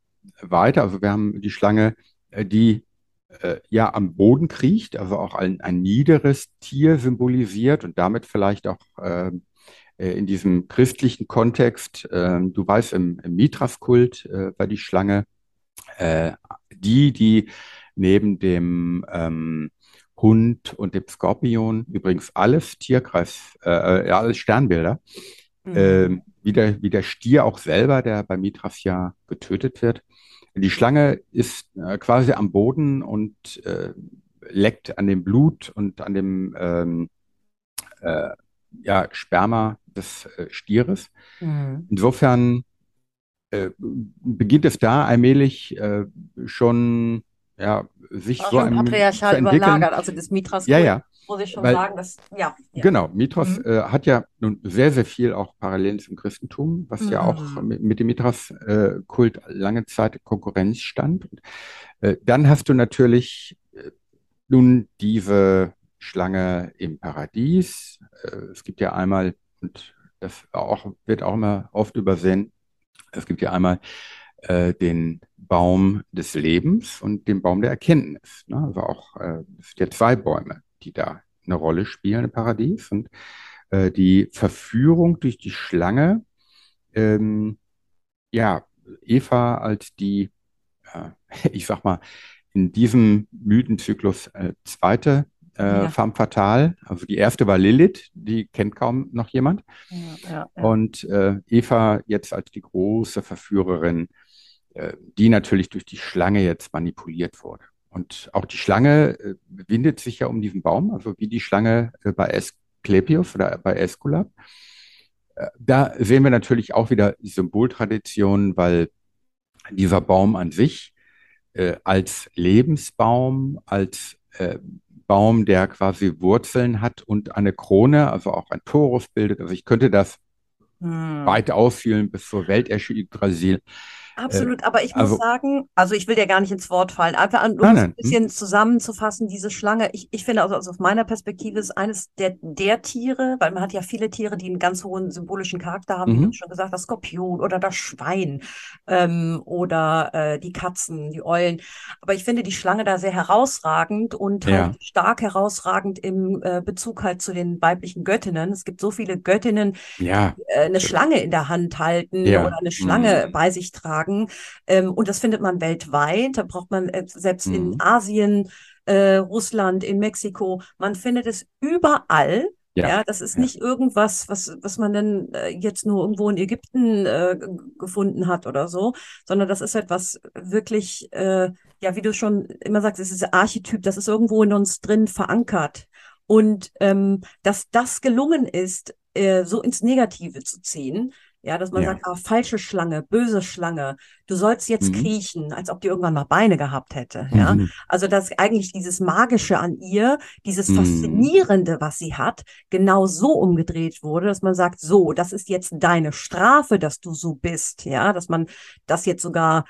weiter. Also wir haben die Schlange, äh, die äh, ja am Boden kriecht, also auch ein, ein niederes Tier symbolisiert und damit vielleicht auch ähm, äh, in diesem christlichen Kontext, ähm, du weißt, im, im Mithras-Kult äh, war die Schlange äh, die, die neben dem ähm, Hund und dem Skorpion, übrigens alles Tierkreis, äh, ja, alles Sternbilder, Mhm. ähm, wie der, wie der Stier auch selber, der bei Mithras ja getötet wird. Die Schlange ist äh, quasi am Boden und äh, leckt an dem Blut und an dem ähm, äh, ja, Sperma des äh, Stieres. Mhm. Insofern äh, beginnt es da allmählich äh, schon ja, sich Auch so ein, zu patriarchal entwickeln. überlagert. Also das Mithras Ja, ja. muss ich schon Weil- sagen, das, ja. ja. Genau, Mithras Mhm. äh, hat ja nun sehr, sehr viel auch Parallelen zum Christentum, was ja auch Mhm. mit, mit dem Mithras-Kult lange Zeit Konkurrenz stand. Und, äh, dann hast du natürlich äh, nun diese Schlange im Paradies. Äh, es gibt ja einmal, und das auch, wird auch immer oft übersehen, es gibt ja einmal äh, den Baum des Lebens und den Baum der Erkenntnis. Ne? Also auch, äh, ja zwei Bäume, die da eine Rolle spielen im Paradies. Und äh, die Verführung durch die Schlange, ähm, ja, Eva als die, äh, ich sag mal, in diesem Mythenzyklus äh, zweite äh, Ja. femme fatale. Also die erste war Lilith, die kennt kaum noch jemand. Ja, ja. Und äh, Eva jetzt als die große Verführerin, die natürlich durch die Schlange jetzt manipuliert wurde. Und auch die Schlange äh, windet sich ja um diesen Baum, also wie die Schlange äh, bei Asklepios oder bei Aeskulap. Äh, da sehen wir natürlich auch wieder Symboltraditionen, weil dieser Baum an sich äh, als Lebensbaum, als äh, Baum, der quasi Wurzeln hat und eine Krone, also auch ein Torus bildet. Also ich könnte das Hm. weit ausführen bis zur Yggdrasil. Absolut, aber ich muss also- sagen, also ich will dir gar nicht ins Wort fallen, einfach an, um Nein, es nein, ein bisschen zusammenzufassen, diese Schlange, ich, ich finde, also, also aus meiner Perspektive ist eines der, der Tiere, weil man hat ja viele Tiere, die einen ganz hohen symbolischen Charakter haben, wie Mhm. du schon gesagt das Skorpion oder das Schwein ähm, oder äh, die Katzen, die Eulen, aber ich finde die Schlange da sehr herausragend und Ja. halt stark herausragend im äh, Bezug halt zu den weiblichen Göttinnen. Es gibt so viele Göttinnen, Ja, äh, eine Schlange in der Hand halten Ja. oder eine Schlange Mhm. bei sich tragen. Ähm, und das findet man weltweit. Da braucht man äh, selbst in Mhm. Asien, äh, Russland, in Mexiko, man findet es überall. Ja. Ja, das ist Ja. nicht irgendwas, was, was man dann äh, jetzt nur irgendwo in Ägypten äh, gefunden hat oder so, sondern das ist etwas wirklich, äh, ja, wie du schon immer sagst, es ist ein Archetyp, das ist irgendwo in uns drin verankert. Und ähm, dass das gelungen ist, äh, so ins Negative zu ziehen, ja, dass man Ja. sagt, ah, falsche Schlange, böse Schlange, du sollst jetzt Mhm. kriechen, als ob die irgendwann mal Beine gehabt hätte, ja. Mhm. Also, dass eigentlich dieses Magische an ihr, dieses Mhm. Faszinierende, was sie hat, genau so umgedreht wurde, dass man sagt, so, das ist jetzt deine Strafe, dass du so bist, ja, dass man das jetzt sogar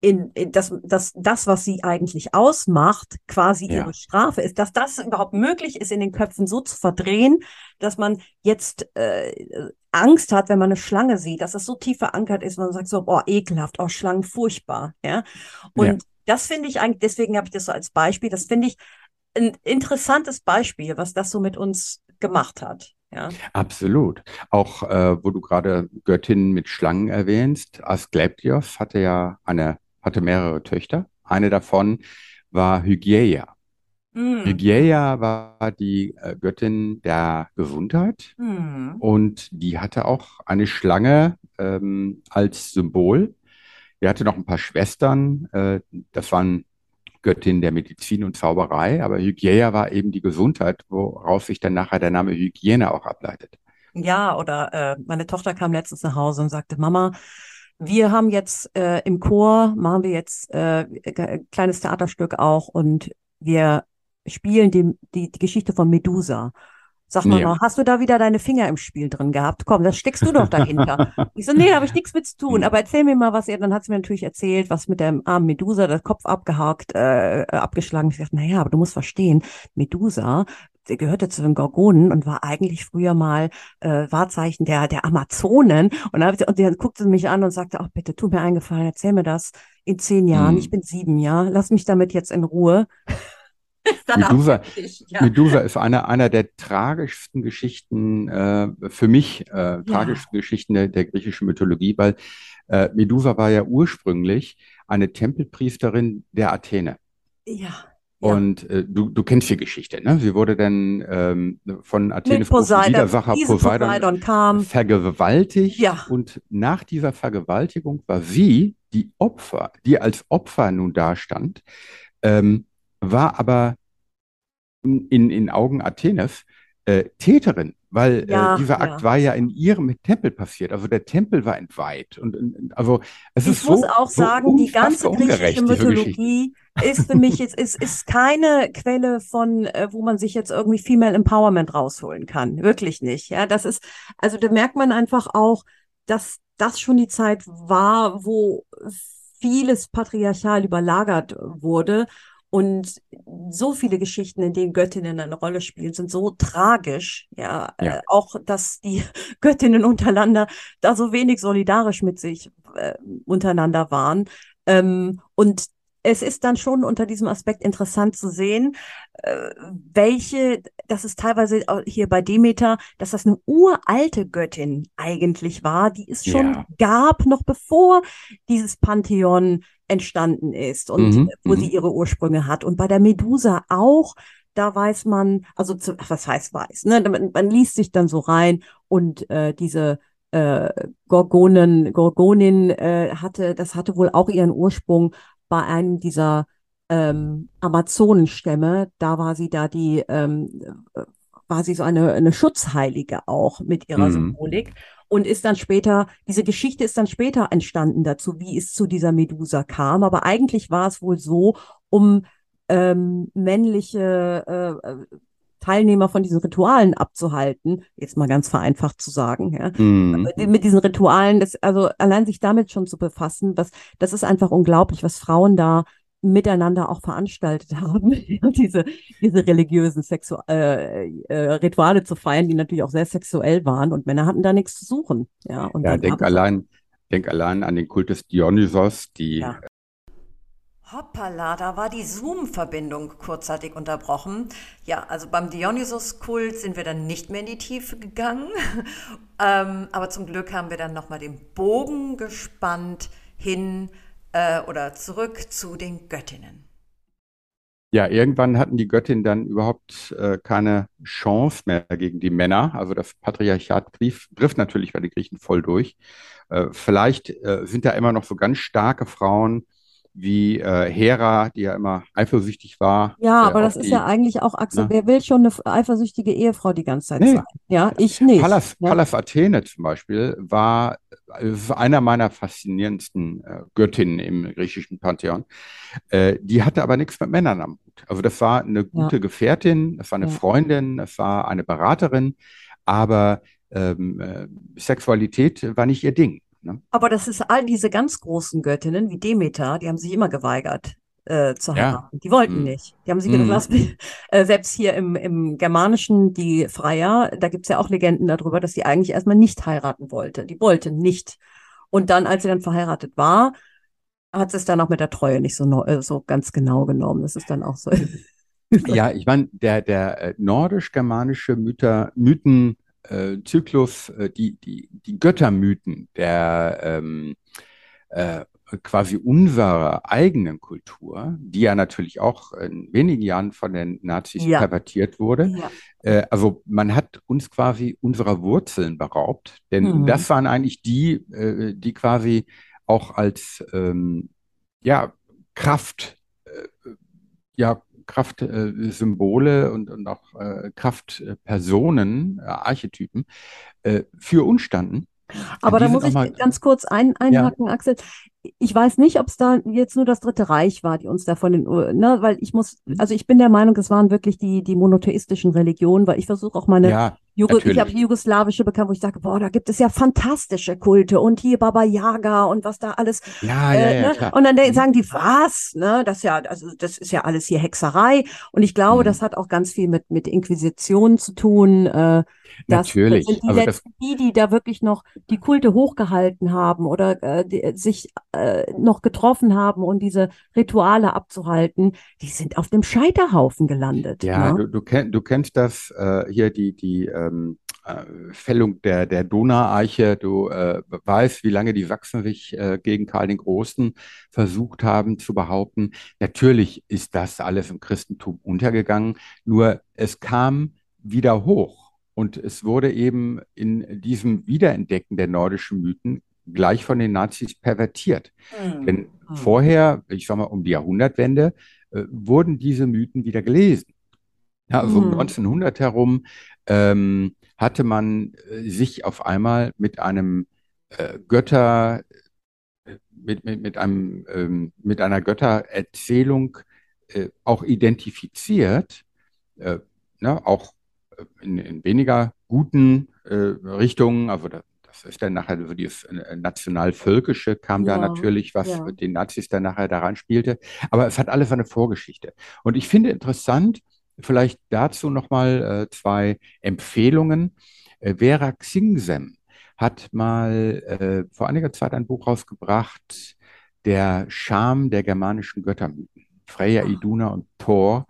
in, in das, das, das, was sie eigentlich ausmacht, quasi Ja. ihre Strafe ist, dass das überhaupt möglich ist, in den Köpfen so zu verdrehen, dass man jetzt äh, Angst hat, wenn man eine Schlange sieht, dass es so tief verankert ist, man sagt so, oh, ekelhaft, oh, Schlangen, furchtbar, ja. Und Ja. das finde ich eigentlich, deswegen habe ich das so als Beispiel, das finde ich ein interessantes Beispiel, was das so mit uns gemacht hat, ja. Absolut. Auch äh, wo du gerade Göttinnen mit Schlangen erwähnst, Asklepios hatte ja eine, hatte mehrere Töchter. Eine davon war Hygieia. Hm. Hygieia war die äh, Göttin der Gesundheit Hm. und die hatte auch eine Schlange ähm, als Symbol. Die hatte noch ein paar Schwestern, äh, das waren Göttin der Medizin und Zauberei, aber Hygieia war eben die Gesundheit, woraus sich dann nachher der Name Hygiene auch ableitet. Ja, oder äh, meine Tochter kam letztens nach Hause und sagte, Mama, wir haben jetzt äh, im Chor, machen wir jetzt äh, ein kleines Theaterstück auch und wir spielen die, die, die Geschichte von Medusa. Sag mal, Ja. hast du da wieder deine Finger im Spiel drin gehabt? Komm, das steckst du doch dahinter. Ich so, nee, da habe ich nichts mit zu tun. Aber erzähl mir mal was. ihr. Dann hat sie mir natürlich erzählt, was mit der armen Medusa, der Kopf abgehakt, äh, abgeschlagen. Ich dachte, naja, aber du musst verstehen, Medusa, gehörte zu den Gorgonen und war eigentlich früher mal äh, Wahrzeichen der, der Amazonen. Und, dann, und dann guckte sie mich an und sagte, ach bitte, tu mir einen Gefallen, erzähl mir das in zehn Jahren. Hm. Ich bin sieben, ja. Lass mich damit jetzt in Ruhe. Medusa, abfertigt, ja. Medusa ist eine, einer der tragischsten Geschichten, äh, für mich äh, tragischsten Geschichten der, der griechischen Mythologie, weil äh, Medusa war ja ursprünglich eine Tempelpriesterin der Athene. Ja. Ja. Und äh, du, du kennst die Geschichte, ne? Sie wurde dann ähm, von Poseidon, Widersacher Poseidon Poseidon kam. vergewaltigt. Ja. Und nach dieser Vergewaltigung war sie die Opfer, die als Opfer nun dastand, ähm, war aber in, in Augen Athenes äh, Täterin, weil äh, Ja, dieser ja. Akt war ja in ihrem Tempel passiert. Also der Tempel war entweiht. Und, und also es Ich ist muss so, auch so sagen, die ganze griechische. Mythologie ist für mich jetzt ist, ist keine Quelle von, äh, wo man sich jetzt irgendwie Female Empowerment rausholen kann. Wirklich nicht. Ja, das ist, also da merkt man einfach auch, dass das schon die Zeit war, wo vieles patriarchal überlagert wurde. Und so viele Geschichten, in denen Göttinnen eine Rolle spielen, sind so tragisch. Ja, Ja. äh, auch, dass die Göttinnen untereinander da so wenig solidarisch mit sich äh, untereinander waren. Ähm, und es ist dann schon unter diesem Aspekt interessant zu sehen, äh, welche, das ist teilweise auch hier bei Demeter, dass das eine uralte Göttin eigentlich war, die es schon Ja. gab, noch bevor dieses Pantheon entstanden ist und Mhm, wo mhm. sie ihre Ursprünge hat. Und bei der Medusa auch, da weiß man, also zu, was heißt weiß, ne? Man, man liest sich dann so rein und äh, diese äh, Gorgonen, Gorgonin äh, hatte, das hatte wohl auch ihren Ursprung bei einem dieser ähm, Amazonenstämme. Da war sie da die, ähm, äh, war sie so eine, eine Schutzheilige auch mit ihrer Mhm. Symbolik und ist dann später, diese Geschichte ist dann später entstanden dazu, wie es zu dieser Medusa kam. Aber eigentlich war es wohl so, um ähm, männliche äh, äh, Teilnehmer von diesen Ritualen abzuhalten, jetzt mal ganz vereinfacht zu sagen, ja, Mhm. mit diesen Ritualen, das, also allein sich damit schon zu befassen, was, das ist einfach unglaublich, was Frauen da miteinander auch veranstaltet haben, diese, diese religiösen Sexu äh, äh, Rituale zu feiern, die natürlich auch sehr sexuell waren und Männer hatten da nichts zu suchen. Ja, und Ja, denk allein, denk allein an den Kult des Dionysos, die Ja. Hoppala, da war die Zoom-Verbindung kurzzeitig unterbrochen. Ja, also beim Dionysos-Kult sind wir dann nicht mehr in die Tiefe gegangen. ähm, aber zum Glück haben wir dann nochmal den Bogen gespannt hin äh, oder zurück zu den Göttinnen. Ja, irgendwann hatten die Göttinnen dann überhaupt äh, keine Chance mehr gegen die Männer. Also das Patriarchat griff, griff natürlich bei den Griechen voll durch. Äh, vielleicht äh, sind da immer noch so ganz starke Frauen wie äh, Hera, die ja immer eifersüchtig war. Ja, äh, aber das auf ist die- ja eigentlich auch, Axel, ne? wer will schon eine eifersüchtige Ehefrau die ganze Zeit Nee. sein? Ja, ich nicht. Pallas, ja. Pallas Athene zum Beispiel war äh, einer meiner faszinierendsten äh, Göttinnen im griechischen Pantheon. Äh, die hatte aber nichts mit Männern am Hut. Also das war eine gute Gefährtin, das war eine Ja. Freundin, das war eine Beraterin, aber ähm, äh, Sexualität war nicht ihr Ding. Ne? Aber das ist all diese ganz großen Göttinnen wie Demeter, die haben sich immer geweigert äh, zu Ja. heiraten. Die wollten Mhm. nicht. Die haben sich mich, äh, selbst hier im, im Germanischen, die Freier, da gibt's ja auch Legenden darüber, dass sie eigentlich erstmal nicht heiraten wollte. Die wollte nicht. Und dann, als sie dann verheiratet war, hat sie es dann auch mit der Treue nicht so, äh, so ganz genau genommen. Das ist dann auch so. Ja, ich meine, der, der äh, nordisch-germanische Mythenzyklus, äh, Zyklus, äh, die, die, die Göttermythen der ähm, äh, quasi unserer eigenen Kultur, die ja natürlich auch in wenigen Jahren von den Nazis Ja. pervertiert wurde. Ja. Äh, also man hat uns quasi unserer Wurzeln beraubt, denn Mhm. das waren eigentlich die, äh, die quasi auch als ähm, ja, Kraft, äh, ja, Kraftsymbole und, und auch äh, Kraftpersonen, äh, Archetypen äh, für uns standen. Aber da muss ich ganz kurz ein, einhaken, Axel. Ich weiß nicht, ob es da jetzt nur das Dritte Reich war, die uns da von den, ne, weil ich muss, Mhm. also ich bin der Meinung, es waren wirklich die, die monotheistischen Religionen, weil ich versuche auch meine Ja, Jugo ich natürlich. habe jugoslawische bekannt, wo ich sage, boah, da gibt es ja fantastische Kulte und hier Baba Yaga und was da alles. ja, ja, äh, ja, ne? klar. Und dann Mhm. sagen die, was? Ne? Das ist ja, also das ist ja alles hier Hexerei. Und ich glaube, Mhm. das hat auch ganz viel mit, mit Inquisition zu tun. Äh, das, Natürlich. Sind die Also letzten, die, die da wirklich noch die Kulte hochgehalten haben oder äh, die, sich äh, noch getroffen haben und diese Rituale abzuhalten, die sind auf dem Scheiterhaufen gelandet. Ja, ne? du, du, kenn, du kennst das äh, hier, die, die ähm, äh, Fällung der, der Donaueiche. Du äh, weißt, wie lange die Sachsen sich äh, gegen Karl den Großen versucht haben zu behaupten. Natürlich ist das alles im Christentum untergegangen, nur es kam wieder hoch. Und es wurde eben in diesem Wiederentdecken der nordischen Mythen gleich von den Nazis pervertiert. Hm. Denn vorher, ich sag mal um die Jahrhundertwende, äh, wurden diese Mythen wieder gelesen. Ja, also um Mhm. 1900 herum ähm, hatte man äh, sich auf einmal mit einem äh, Götter, mit, mit, mit einem, ähm, mit einer Göttererzählung äh, auch identifiziert, äh, ne, auch äh, in, in weniger guten äh, Richtungen, also da, das ist dann nachher so dieses äh, Nationalvölkische kam da Ja, natürlich, was ja. den Nazis dann nachher daran spielte, aber es hat alles eine Vorgeschichte. Und ich finde interessant, vielleicht dazu nochmal äh, zwei Empfehlungen. Äh, Vera Xingzem hat mal äh, vor einiger Zeit ein Buch rausgebracht, Der Charme der germanischen Göttermythen. Freya, Ach, Iduna und Thor.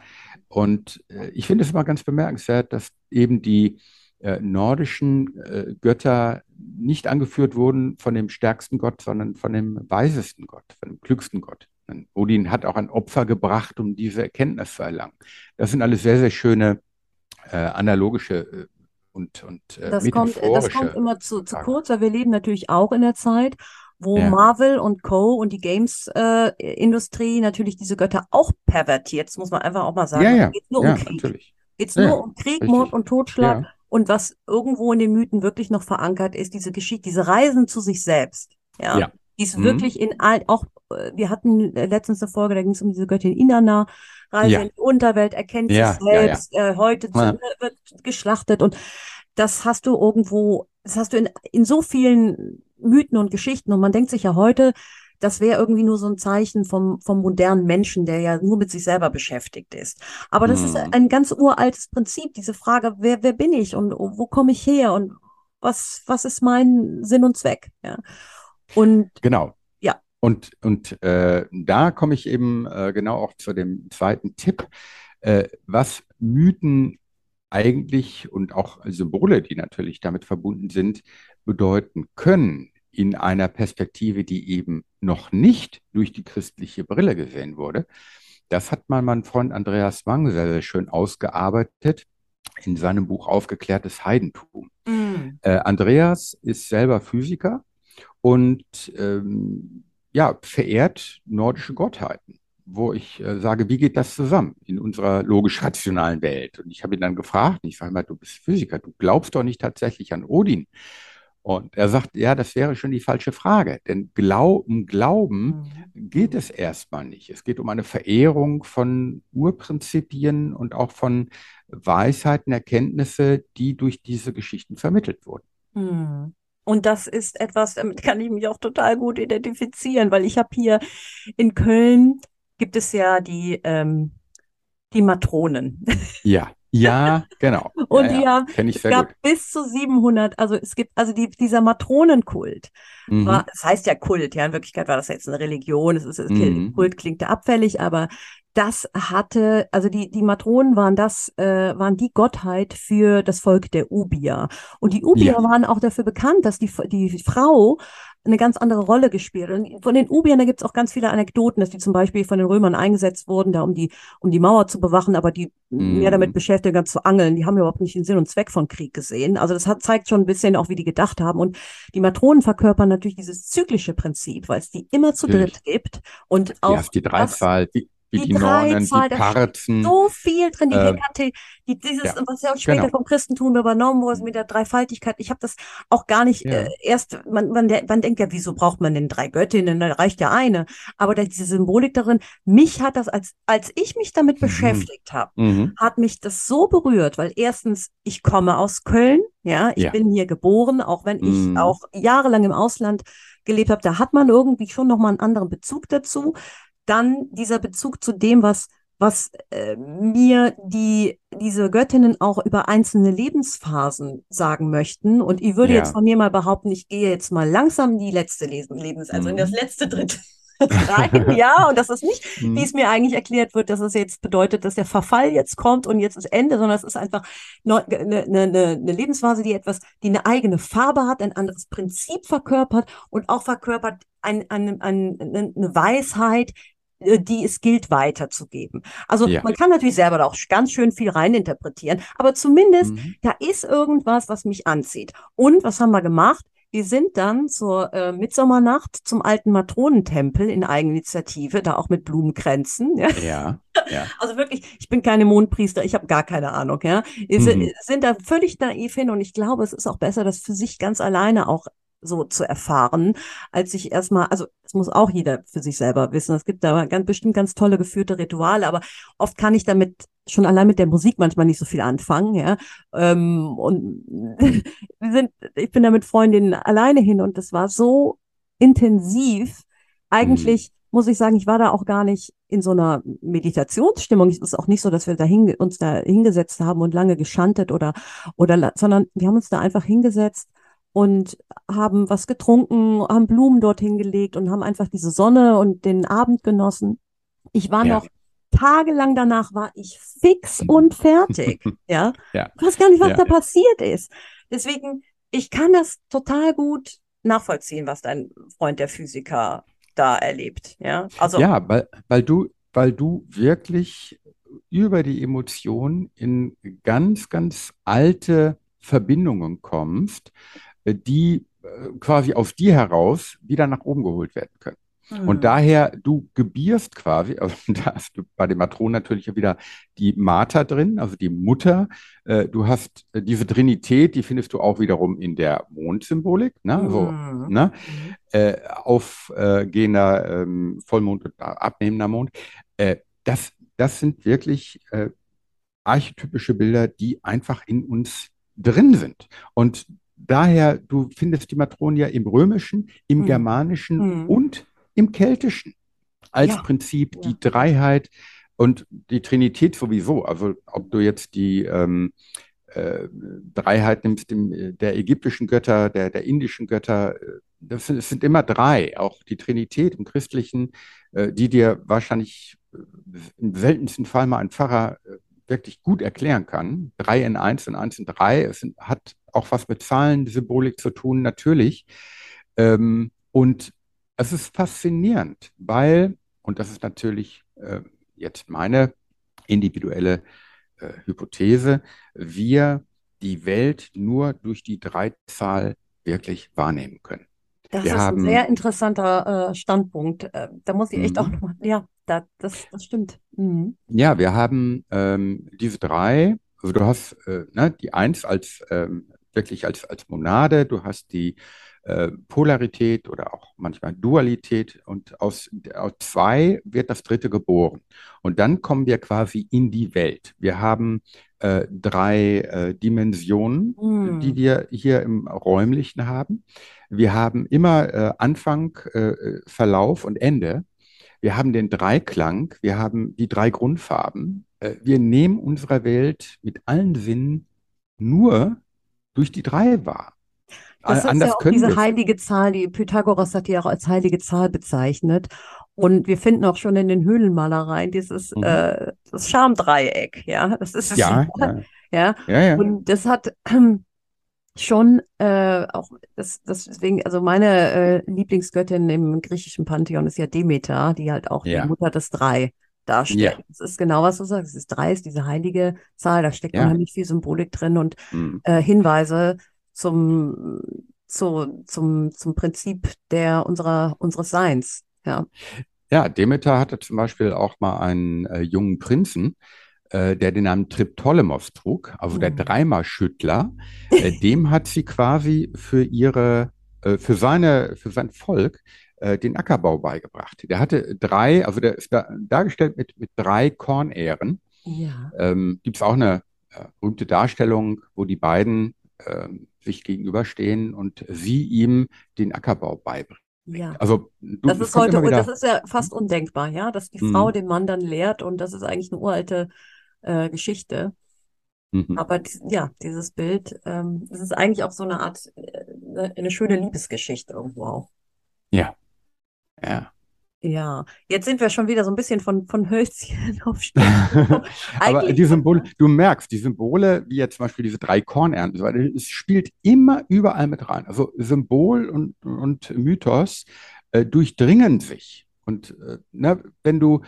Und äh, ich finde es immer ganz bemerkenswert, dass eben die äh, nordischen äh, Götter nicht angeführt wurden von dem stärksten Gott, sondern von dem weisesten Gott, von dem klügsten Gott. Und Odin hat auch ein Opfer gebracht, um diese Erkenntnis zu erlangen. Das sind alles sehr, sehr schöne äh, analogische äh, und, und äh, Das kommt, das kommt immer zu, zu kurz, weil wir leben natürlich auch in der Zeit, wo Ja, Marvel und Co. und die Games-Industrie natürlich diese Götter auch pervertiert. Das muss man einfach auch mal sagen. ja, ja, geht es nur um ja, Krieg. natürlich. Geht es Ja, nur um Krieg, Mord richtig. und Totschlag. Ja, Und was irgendwo in den Mythen wirklich noch verankert ist, diese Geschichte, diese Reisen zu sich selbst. Ja, ja. die ist Hm? wirklich in all, auch, äh, wir hatten äh, letztens eine Folge, da ging es um diese Göttin Inanna, Reise in die Unterwelt, erkennt sich selbst, äh, heute zu, Ja, wird geschlachtet und das hast du irgendwo, das hast du in, in so vielen Mythen und Geschichten und man denkt sich ja heute, das wäre irgendwie nur so ein Zeichen vom, vom modernen Menschen, der ja nur mit sich selber beschäftigt ist. Aber das ist hm. ein ganz uraltes Prinzip, diese Frage, wer, wer bin ich und wo komme ich her und was, was ist mein Sinn und Zweck? Ja. Und Genau. ja, Und, und äh, da komme ich eben äh, genau auch zu dem zweiten Tipp, äh, was Mythen eigentlich und auch Symbole, die natürlich damit verbunden sind, bedeuten können in einer Perspektive, die eben noch nicht durch die christliche Brille gesehen wurde. Das hat mal mein Freund Andreas Wang sehr, sehr schön ausgearbeitet in seinem Buch Aufgeklärtes Heidentum. mm, Äh, Andreas ist selber Physiker und ähm, ja, verehrt nordische Gottheiten, wo ich äh, sage, wie geht das zusammen in unserer logisch-rationalen Welt? Und ich habe ihn dann gefragt, ich sage mal, du bist Physiker, du glaubst doch nicht tatsächlich an Odin. Und er sagt, ja, das wäre schon die falsche Frage, denn um Glauben mm, geht es erstmal nicht. Es geht um eine Verehrung von Urprinzipien und auch von Weisheiten, Erkenntnisse, die durch diese Geschichten vermittelt wurden. mm. Und das ist etwas, damit kann ich mich auch total gut identifizieren, weil ich habe hier in Köln gibt es ja die, ähm, die Matronen. Ja, ja, genau. Ja, Und die ja, haben, es gab gut. bis zu 700, also es gibt, also die, dieser Matronenkult war, Mhm, es heißt ja Kult, ja, in Wirklichkeit war das jetzt eine Religion, es ist, mhm, Kult klingt ja abfällig, aber das hatte, also die, die Matronen waren das, äh, waren die Gottheit für das Volk der Ubier. Und die Ubier ja, waren auch dafür bekannt, dass die, die Frau eine ganz andere Rolle gespielt. Und von den Ubiern, da gibt es auch ganz viele Anekdoten, dass die zum Beispiel von den Römern eingesetzt wurden, da um die, um die Mauer zu bewachen, aber die mehr damit mhm, beschäftigt waren zu angeln. Die haben überhaupt nicht den Sinn und Zweck von Krieg gesehen. Also das hat, zeigt schon ein bisschen auch, wie die gedacht haben. Und die Matronen verkörpern natürlich dieses zyklische Prinzip, weil es die immer zu dritt gibt und Die auch hast die das Dreizahl, wie, die die Nornen, die Parzen, so viel drin, die äh, die, dieses, ja, was ja auch später genau. vom Christentum übernommen wurde, mit der Dreifaltigkeit. Ich habe das auch gar nicht äh, Ja, erst, man, man, man denkt ja, wieso braucht man denn drei Göttinnen? Da reicht ja eine. Aber da, diese Symbolik darin, mich hat das, als, als ich mich damit mhm, beschäftigt habe, mhm, hat mich das so berührt, weil erstens, ich komme aus Köln, ja, ich ja, bin hier geboren, auch wenn ich mhm, auch jahrelang im Ausland gelebt habe, da hat man irgendwie schon nochmal einen anderen Bezug dazu. Dann dieser Bezug zu dem, was, was äh, mir die, diese Göttinnen auch über einzelne Lebensphasen sagen möchten. Und ich würde jetzt ja, von mir mal behaupten, ich gehe jetzt mal langsam in die letzte Lesen, Lebens, also in das mhm, letzte Drittel rein, ja, und das ist nicht, wie mhm, es mir eigentlich erklärt wird, dass es jetzt bedeutet, dass der Verfall jetzt kommt und jetzt ist Ende, sondern es ist einfach eine, eine, eine eine Lebensphase, die etwas, die eine eigene Farbe hat, ein anderes Prinzip verkörpert und auch verkörpert ein, ein, ein, eine eine Weisheit, die es gilt weiterzugeben. Also ja, man kann natürlich selber da auch ganz schön viel reininterpretieren, aber zumindest mhm, da ist irgendwas, was mich anzieht. Und was haben wir gemacht? die sind dann zur äh, Mitsommernacht zum alten Matronentempel in Eigeninitiative, da auch mit Blumenkränzen. Ja. Ja, ja. Also wirklich, ich bin keine Mondpriester, ich habe gar keine Ahnung, ja. Sind, Mhm. sind da völlig naiv hin und ich glaube, es ist auch besser, das für sich ganz alleine auch so zu erfahren, als sich erstmal, also es muss auch jeder für sich selber wissen. Es gibt da ganz, bestimmt ganz tolle geführte Rituale, aber oft kann ich damit schon allein mit der Musik manchmal nicht so viel anfangen, ja. Ähm, und wir sind, ich bin da mit Freundinnen alleine hin und das war so intensiv. Eigentlich muss ich sagen, ich war da auch gar nicht in so einer Meditationsstimmung. Es ist auch nicht so, dass wir da uns da hingesetzt haben und lange geschantet oder, oder, sondern wir haben uns da einfach hingesetzt und haben was getrunken, haben Blumen dort hingelegt und haben einfach diese Sonne und den Abend genossen. Ich war Ja. noch tagelang danach war ich fix und fertig. Ja. Ja. Ich weiß gar nicht, was Ja, da passiert ist. Deswegen, ich kann das total gut nachvollziehen, was dein Freund der Physiker da erlebt. Ja. Also, Ja, weil, weil du, weil du wirklich über die Emotionen in ganz, ganz alte Verbindungen kommst, die äh, quasi aus dir heraus wieder nach oben geholt werden können. hm, Und daher, du gebierst quasi, also da hast du bei den Matronen natürlich wieder die Mater drin, also die Mutter. Äh, Du hast äh, diese Trinität, die findest du auch wiederum in der Mondsymbolik, ne? Also, hm, ne? hm. äh, aufgehender ähm, Vollmond und abnehmender Mond. Äh, das, das sind wirklich äh, archetypische Bilder, die einfach in uns drin sind. Und daher, du findest die Matronen ja im Römischen, im Hm. Germanischen Hm. und im Keltischen als Ja. Prinzip Ja. die Dreiheit und die Trinität sowieso. Also ob du jetzt die ähm, äh, Dreiheit nimmst, dem, der ägyptischen Götter, der, der indischen Götter, äh, das sind, es sind immer drei, auch die Trinität im Christlichen, äh, die dir wahrscheinlich äh, im seltensten Fall mal ein Pfarrer äh, wirklich gut erklären kann. Drei in eins und eins in drei. Es sind, hat auch was mit Zahlen, Symbolik zu tun, natürlich. Ähm, und es ist faszinierend, weil, und das ist natürlich äh, jetzt meine individuelle äh, Hypothese, wir die Welt nur durch die Dreizahl wirklich wahrnehmen können. Das Wir ist ein haben- sehr interessanter äh, Standpunkt. Äh, da muss ich echt Mhm. auch nochmal, ja, da, das, das stimmt. Mhm. Ja, wir haben ähm, diese drei, also du hast äh, ne, die Eins als ähm, wirklich als, als Monade, du hast die äh, Polarität oder auch manchmal Dualität und aus, aus zwei wird das dritte geboren. Und dann kommen wir quasi in die Welt. Wir haben äh, drei äh, Dimensionen, Mhm. die wir hier im Räumlichen haben. Wir haben immer äh, Anfang, äh, Verlauf und Ende. Wir haben den Dreiklang, wir haben die drei Grundfarben. Äh, Wir nehmen unsere Welt mit allen Sinnen nur durch die drei wahr. Das ist Anders ja auch diese heilige Zahl, die Pythagoras hat die auch als heilige Zahl bezeichnet. Und wir finden auch schon in den Höhlenmalereien dieses Mhm. äh, das Schamdreieck, ja. Das ist Ja, ja, ja. ja, ja. Und das hat ähm, schon äh, auch das, das deswegen, also meine äh, Lieblingsgöttin im griechischen Pantheon ist ja Demeter, die halt auch die Mutter des Drei darstellt. Ja. Das ist genau, was du sagst. Es ist drei, ist diese heilige Zahl, da steckt Ja. unheimlich viel Symbolik drin und Hm. äh, Hinweise zum, zu, zum, zum Prinzip der unserer, unseres Seins. Ja. Ja, Demeter hatte zum Beispiel auch mal einen äh, jungen Prinzen, äh, der den Namen Triptolemos trug, also der Mhm. Dreimalschüttler. Äh, dem hat sie quasi für ihre, äh, für seine, für sein Volk äh, den Ackerbau beigebracht. Der hatte drei, also der ist da, dargestellt mit, mit drei Kornähren. Ja. Ähm, Gibt es auch eine äh, berühmte Darstellung, wo die beiden ähm, sich gegenüberstehen und sie ihm den Ackerbau beibringt. Ja. Also du, Das ist heute, wieder. das ist ja fast undenkbar, ja, dass die Mhm. Frau den Mann dann lehrt und das ist eigentlich eine uralte äh, Geschichte. Mhm. Aber ja, dieses Bild, ähm, das ist eigentlich auch so eine Art, äh, eine schöne Liebesgeschichte irgendwo auch. Ja. Ja. Ja, jetzt sind wir schon wieder so ein bisschen von, von Hölzchen auf Stöckchen. Aber die Symbole, du merkst, die Symbole, wie jetzt zum Beispiel diese drei Kornernten, so es spielt immer überall mit rein. Also Symbol und, und Mythos äh, durchdringen sich. Und äh, ne, wenn du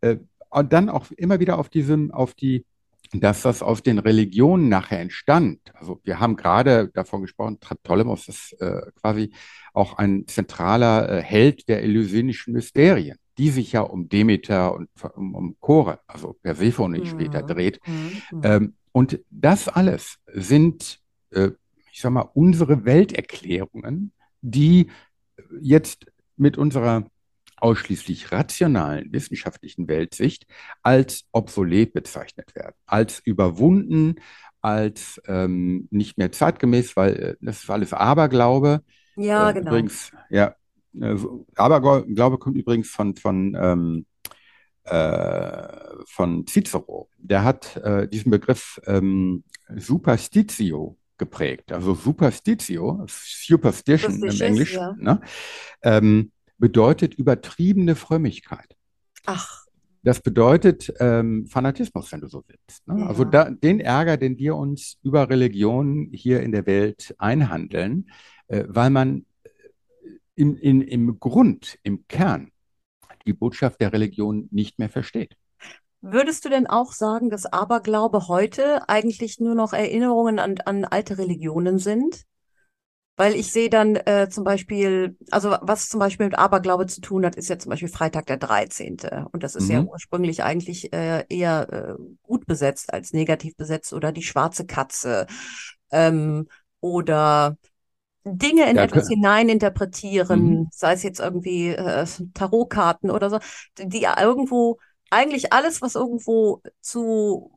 äh, und dann auch immer wieder auf diesem, auf die dass das aus den Religionen nachher entstand. Also wir haben gerade davon gesprochen, Ptolemus ist äh, quasi auch ein zentraler äh, Held der eleusинischen Mysterien, die sich ja um Demeter und um, um Chore, also Persephone mhm. später dreht. Mhm. Ähm, und das alles sind, äh, ich sag mal, unsere Welterklärungen, die jetzt mit unserer ausschließlich rationalen wissenschaftlichen Weltsicht als obsolet bezeichnet werden, als überwunden, als ähm, nicht mehr zeitgemäß, weil äh, das ist alles Aberglaube. Ja, äh, genau. Übrigens, ja, äh, Aberglaube kommt übrigens von, von, ähm, äh, von Cicero. Der hat äh, diesen Begriff ähm, Superstitio geprägt. Also Superstitio, Superstition im Englisch, ja. ne? ähm, bedeutet übertriebene Frömmigkeit. Ach. Das bedeutet ähm, Fanatismus, wenn du so willst. Ne? Ja. Also da, den Ärger, den wir uns über Religion hier in der Welt einhandeln, äh, weil man äh, in, in, im Grund, im Kern, die Botschaft der Religion nicht mehr versteht. Würdest du denn auch sagen, dass Aberglaube heute eigentlich nur noch Erinnerungen an, an alte Religionen sind? Weil ich sehe dann äh, zum Beispiel, also was zum Beispiel mit Aberglaube zu tun hat, ist ja zum Beispiel Freitag der 13. Und das ist mhm. ja ursprünglich eigentlich äh, eher äh, gut besetzt als negativ besetzt oder die schwarze Katze ähm, oder Dinge in ja, etwas hineininterpretieren, mhm. sei es jetzt irgendwie äh, Tarotkarten oder so, die irgendwo eigentlich alles, was irgendwo zu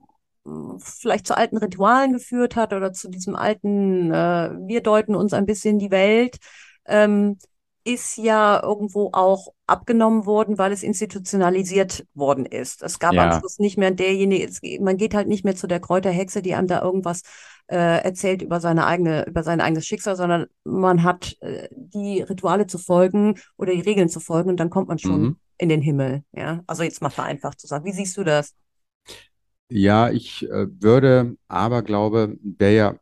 vielleicht zu alten Ritualen geführt hat oder zu diesem alten, äh, wir deuten uns ein bisschen die Welt, ähm, ist ja irgendwo auch abgenommen worden, weil es institutionalisiert worden ist. Es gab ja. am Schluss nicht mehr derjenige, es, man geht halt nicht mehr zu der Kräuterhexe, die einem da irgendwas äh, erzählt über seine eigene, über sein eigenes Schicksal, sondern man hat äh, die Rituale zu folgen oder die Regeln zu folgen und dann kommt man schon mhm. in den Himmel. Ja, also jetzt mal vereinfacht zu sagen. Wie siehst du das? Ja, ich äh, würde Aberglaube, der ja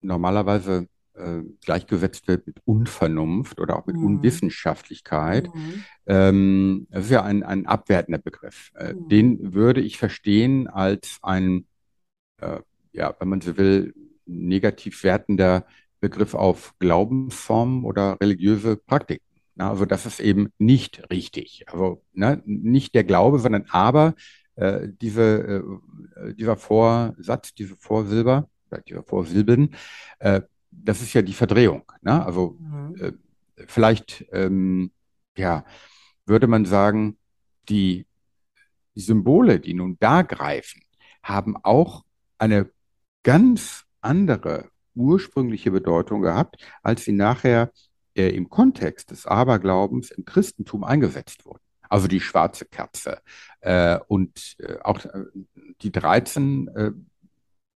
normalerweise äh, gleichgesetzt wird mit Unvernunft oder auch mit mhm. Unwissenschaftlichkeit, mhm. ähm, das ist ja ein, ein abwertender Begriff. Äh, mhm. Den würde ich verstehen als ein, äh, ja, wenn man so will, negativ wertender Begriff auf Glaubensformen oder religiöse Praktiken. Na, also das ist eben nicht richtig. Also ne, nicht der Glaube, sondern aber äh, diese, äh, dieser Vorsatz, diese Vorsilber, dieser Vorsilben, äh, das ist ja die Verdrehung. Ne? Also mhm. Äh, vielleicht, ähm, ja, würde man sagen, die, die Symbole, die nun da greifen, haben auch eine ganz andere ursprüngliche Bedeutung gehabt, als sie nachher äh, im Kontext des Aberglaubens im Christentum eingesetzt wurden also die schwarze Kerze. Äh, und äh, auch äh, die 13, äh,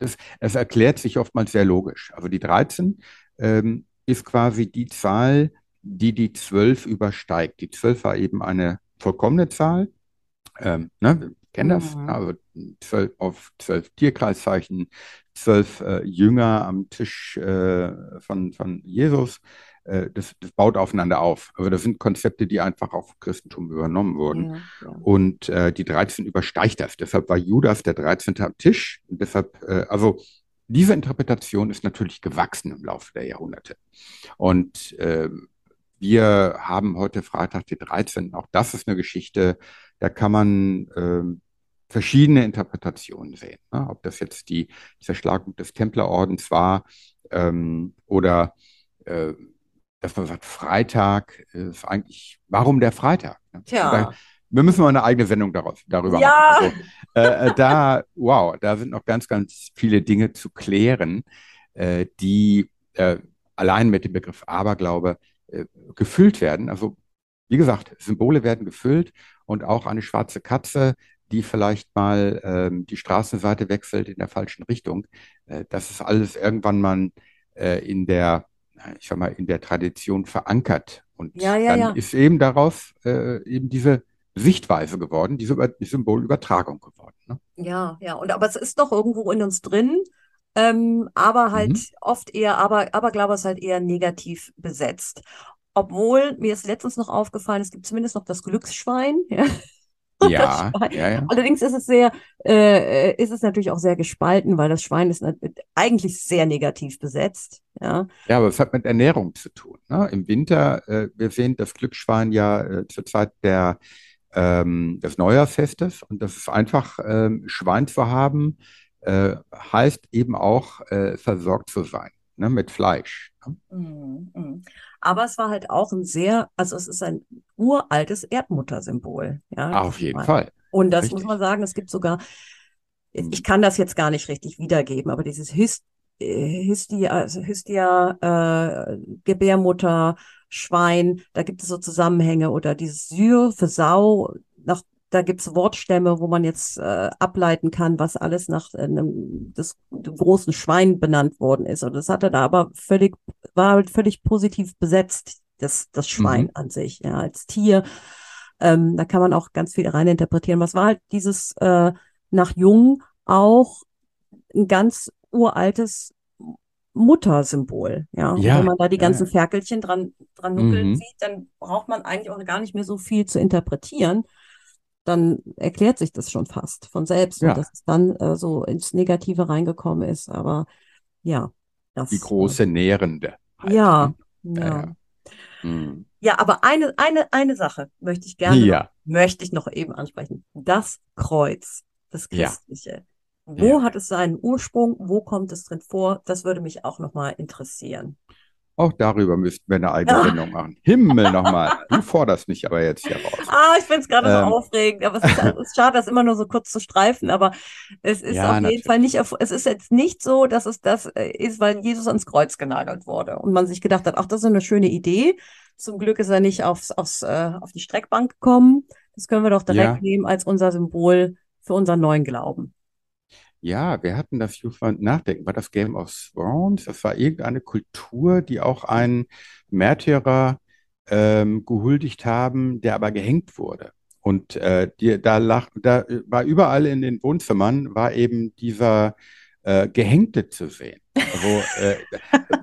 das, es erklärt sich oftmals sehr logisch. Also die 13 ähm, ist quasi die Zahl, die die 12 übersteigt. Die 12 war eben eine vollkommene Zahl. Ähm, ne, wir kennen das. Mhm. Also 12 auf 12 Tierkreiszeichen, 12 äh, Jünger am Tisch äh, von, von Jesus das, das, baut aufeinander auf. Also das sind Konzepte, die einfach auf Christentum übernommen wurden. Ja, ja. Und äh, die 13 übersteigt das. Deshalb war Judas der 13. am Tisch. Und deshalb, äh, also diese Interpretation ist natürlich gewachsen im Laufe der Jahrhunderte. Und äh, wir haben heute Freitag die 13. Auch das ist eine Geschichte, da kann man äh, verschiedene Interpretationen sehen. Ne? Ob das jetzt die Zerschlagung des Templerordens war ähm, oder äh, dass man sagt, Freitag ist eigentlich, warum der Freitag? Tja. Wir müssen mal eine eigene Sendung daraus, darüber ja. machen. Also, äh, äh, da, wow, da sind noch ganz, ganz viele Dinge zu klären, äh, die äh, allein mit dem Begriff Aberglaube äh, gefüllt werden. Also, wie gesagt, Symbole werden gefüllt und auch eine schwarze Katze, die vielleicht mal ähm, die Straßenseite wechselt in der falschen Richtung. Äh, das ist alles irgendwann mal in der ich sag mal, in der Tradition verankert. Und ja, ja, dann ja. ist eben daraus äh, eben diese Sichtweise geworden, diese Über Symbolübertragung geworden. Ne? Ja, ja, und aber es ist doch irgendwo in uns drin, ähm, aber halt mhm. oft eher, aber, aber glaube ich, halt eher negativ besetzt. Obwohl mir ist letztens noch aufgefallen, es gibt zumindest noch das Glücksschwein. Ja? Ja, ja, ja. Allerdings ist es sehr, äh, ist es natürlich auch sehr gespalten, weil das Schwein ist eigentlich sehr negativ besetzt. Ja, ja aber es hat mit Ernährung zu tun. Ne? Im Winter, äh, wir sehen das Glücksschwein ja äh, zur Zeit der, ähm, des Neujahrsfestes und das ist einfach, ähm, Schwein zu haben, äh, heißt eben auch äh, versorgt zu sein ne? mit Fleisch. Ne? Mhm, mhm. Aber es war halt auch ein sehr, also es ist ein uraltes Erdmuttersymbol. Ja, Auf jeden Fall. Und das Richtig. muss man sagen, es gibt sogar, ich kann das jetzt gar nicht richtig wiedergeben, aber dieses äh, Hystia, also Hystia äh, Gebärmutter, Schwein, da gibt es so Zusammenhänge oder dieses Syr für Sau, nach da gibt's Wortstämme, wo man jetzt äh, ableiten kann, was alles nach einem des, dem großen Schwein benannt worden ist. Und das hatte da aber völlig, war halt völlig positiv besetzt, das, das Schwein mhm. an sich, ja, als Tier. Ähm, da kann man auch ganz viel reininterpretieren. Was war halt dieses äh, nach Jung auch ein ganz uraltes Muttersymbol. Ja? ja wenn man da die ganzen ja. Ferkelchen dran, dran nuckeln mhm. sieht, dann braucht man eigentlich auch gar nicht mehr so viel zu interpretieren dann erklärt sich das schon fast von selbst ja. dass es dann äh, so ins Negative reingekommen ist. Aber ja, das. Die große Nährende. Halt, ja, ja. Ja. Hm. ja, aber eine, eine, eine Sache möchte ich gerne, ja. noch, möchte ich noch eben ansprechen. Das Kreuz, das Christliche. Wo hat es seinen Ursprung? Wo kommt es drin vor? Das würde mich auch nochmal interessieren. Auch darüber müssten wir eine eigene Sendung machen. Himmel nochmal. Du forderst mich aber jetzt hier raus. Ah, ich finde es gerade ähm. so aufregend. Aber es ist, es ist, schade, das immer nur so kurz zu streifen. Aber es ist ja, auf natürlich. jeden Fall nicht, es ist jetzt nicht so, dass es das äh, ist, weil Jesus ans Kreuz genagelt wurde und man sich gedacht hat, ach, das ist eine schöne Idee. Zum Glück ist er nicht aufs, aufs, äh, auf die Streckbank gekommen. Das können wir doch direkt ja. nehmen als unser Symbol für unseren neuen Glauben. Ja, wir hatten das Youthfund Nachdenken. War das Game of Thrones? Das war irgendeine Kultur, die auch einen Märtyrer ähm, gehuldigt haben, der aber gehängt wurde. Und äh, die, da, lach, da war überall in den Wohnzimmern war eben dieser äh, Gehängte zu sehen. Also, äh,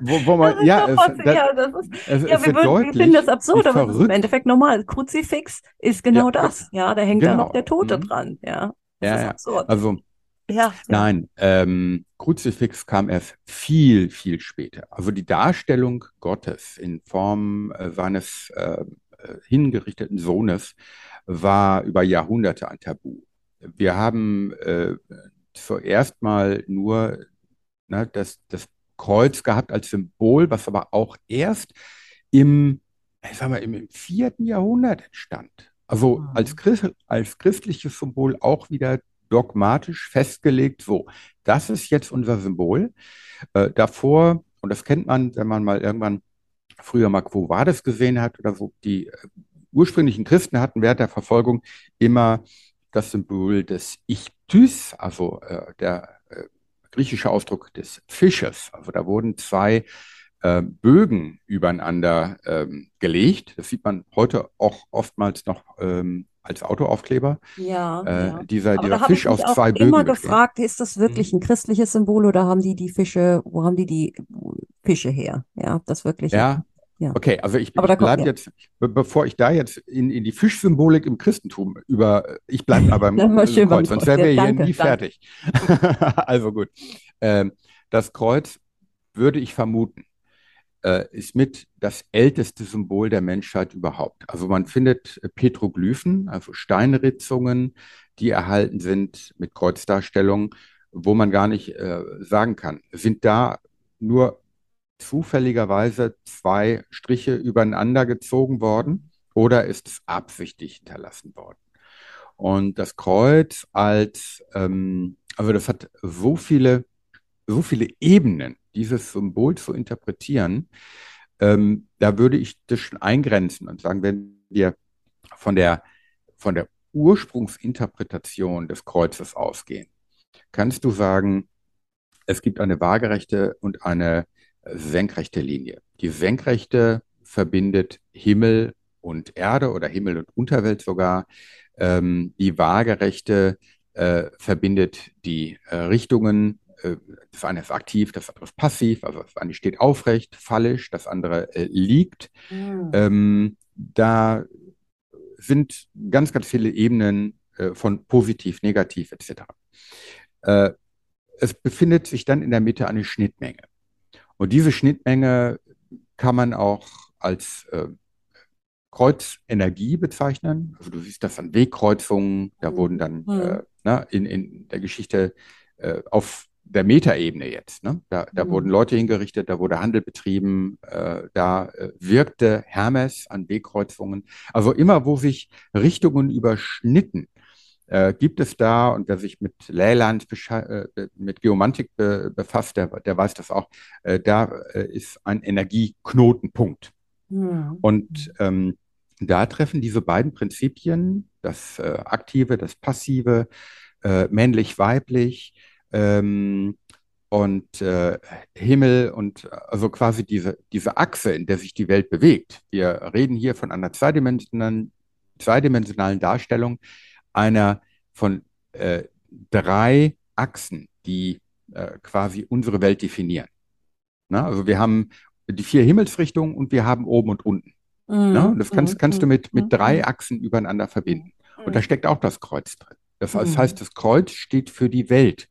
wo, wo man, ja, es, das, ja, das ist, es, ja, es wir, würden, wir finden das absurd, aber es ist im Endeffekt normal. Kruzifix ist genau ja, das. Ja, da hängt genau. da noch der Tote mhm. dran. Ja, das ja, ist absurd. Also, ja. Nein, ähm, Kruzifix kam erst viel, viel später. Also die Darstellung Gottes in Form äh, seines äh, äh, hingerichteten Sohnes war über Jahrhunderte ein Tabu. Wir haben äh, zuerst mal nur ne, das, das Kreuz gehabt als Symbol, was aber auch erst im, ich sag mal, im vierten Jahrhundert entstand. Also mhm. als, Christ, als christliches Symbol auch wieder dogmatisch festgelegt, so, das ist jetzt unser Symbol. Äh, davor, und das kennt man, wenn man mal irgendwann früher mal Quo Vadis gesehen hat oder so, die äh, ursprünglichen Christen hatten während der Verfolgung immer das Symbol des Ichtys, also äh, der äh, griechische Ausdruck des Fisches. Also da wurden zwei äh, Bögen übereinander ähm, gelegt. Das sieht man heute auch oftmals noch ähm, als Autoaufkleber. Ja, äh, ja. Dieser, dieser Fisch auf zwei Bögen. Ich immer gefragt, ist das wirklich mhm. ein christliches Symbol oder haben die die Fische, wo haben die die Fische her? Ja, das wirklich. Ja. Ja. Okay, also ich, ich bleibe jetzt, bevor ich da jetzt in, in die Fischsymbolik im Christentum über, ich bleibe aber im Kreuz, beim sonst wären wir ja, hier nie danke. fertig. also gut. Ähm, das Kreuz würde ich vermuten, äh, ist mit das älteste Symbol der Menschheit überhaupt. Also man findet äh, Petroglyphen, also Steinritzungen, die erhalten sind mit Kreuzdarstellungen, wo man gar nicht äh, sagen kann, sind da nur zufälligerweise zwei Striche übereinander gezogen worden oder ist es absichtlich hinterlassen worden? Und das Kreuz als, ähm, also das hat so viele, so viele Ebenen, dieses Symbol zu interpretieren, ähm, da würde ich das schon eingrenzen und sagen, wenn wir von der, von der Ursprungsinterpretation des Kreuzes ausgehen, kannst du sagen, es gibt eine waagerechte und eine senkrechte Linie. Die senkrechte verbindet Himmel und Erde oder Himmel und Unterwelt sogar. Ähm, die waagerechte äh, verbindet die äh, Richtungen äh, das eine ist aktiv, das andere ist passiv, also das eine steht aufrecht, fallisch, das andere äh, liegt. Mhm. Ähm, da sind ganz, ganz viele Ebenen äh, von positiv, negativ etc. Äh, es befindet sich dann in der Mitte eine Schnittmenge. Und diese Schnittmenge kann man auch als äh, Kreuzenergie bezeichnen. Also du siehst das an Wegkreuzungen, da mhm. wurden dann mhm. äh, na, ne, in, in der Geschichte äh, auf der Metaebene jetzt. Ne? Da, da mhm. wurden Leute hingerichtet, da wurde Handel betrieben, äh, da äh, wirkte Hermes an Wegkreuzungen. Also immer, wo sich Richtungen überschnitten, äh, gibt es da, und wer sich mit Leyland, äh, mit Geomantik be befasst, der, der weiß das auch, äh, da äh, ist ein Energieknotenpunkt. Mhm. Und ähm, da treffen diese beiden Prinzipien, das äh, Aktive, das Passive, äh, männlich-weiblich ähm, und äh, Himmel und also quasi diese, diese Achse, in der sich die Welt bewegt. Wir reden hier von einer zweidimensionalen, zweidimensionalen Darstellung einer von äh, drei Achsen, die äh, quasi unsere Welt definieren. Na, also wir haben die vier Himmelsrichtungen und wir haben oben und unten. Mhm. Na, und das kannst, kannst du mit, mit drei mhm. Achsen übereinander verbinden. Und da steckt auch das Kreuz drin. Das mhm. heißt, das Kreuz steht für die Welt.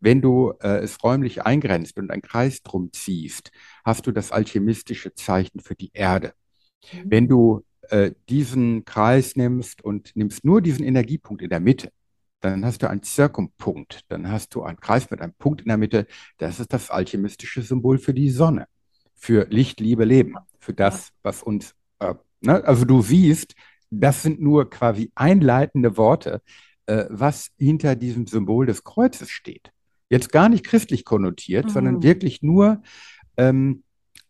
Wenn du äh, es räumlich eingrenzt und einen Kreis drum ziehst, hast du das alchemistische Zeichen für die Erde. Mhm. Wenn du äh, diesen Kreis nimmst und nimmst nur diesen Energiepunkt in der Mitte, dann hast du einen Zirkumpunkt, dann hast du einen Kreis mit einem Punkt in der Mitte. Das ist das alchemistische Symbol für die Sonne, für Licht, Liebe, Leben, für das, was uns, äh, ne? also du siehst, das sind nur quasi einleitende Worte, äh, was hinter diesem Symbol des Kreuzes steht. Jetzt gar nicht christlich konnotiert, mhm. sondern wirklich nur ähm,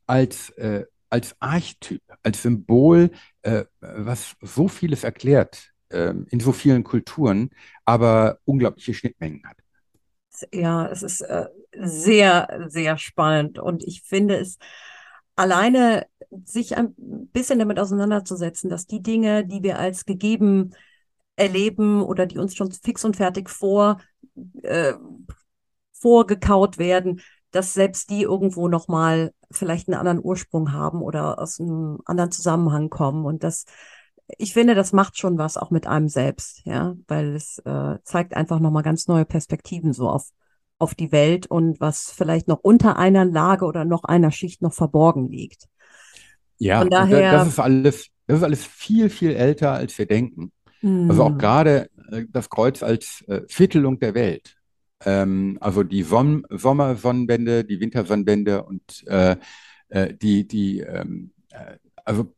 als, äh, als Archetyp, als Symbol, äh, was so vieles erklärt äh, in so vielen Kulturen, aber unglaubliche Schnittmengen hat. Ja, es ist äh, sehr, sehr spannend und ich finde es alleine sich ein bisschen damit auseinanderzusetzen, dass die Dinge, die wir als gegeben erleben oder die uns schon fix und fertig vor äh, vorgekaut werden, dass selbst die irgendwo nochmal vielleicht einen anderen Ursprung haben oder aus einem anderen Zusammenhang kommen. Und das, ich finde, das macht schon was auch mit einem selbst, ja, weil es äh, zeigt einfach nochmal ganz neue Perspektiven so auf, auf die Welt und was vielleicht noch unter einer Lage oder noch einer Schicht noch verborgen liegt. Ja, Von daher, das ist alles, das ist alles viel, viel älter, als wir denken. Also auch hm. gerade äh, das Kreuz als äh, Viertelung der Welt. Ähm, also die Son Sommersonnenwende, die Wintersonnenwende und äh, äh, die, die ähm, äh, also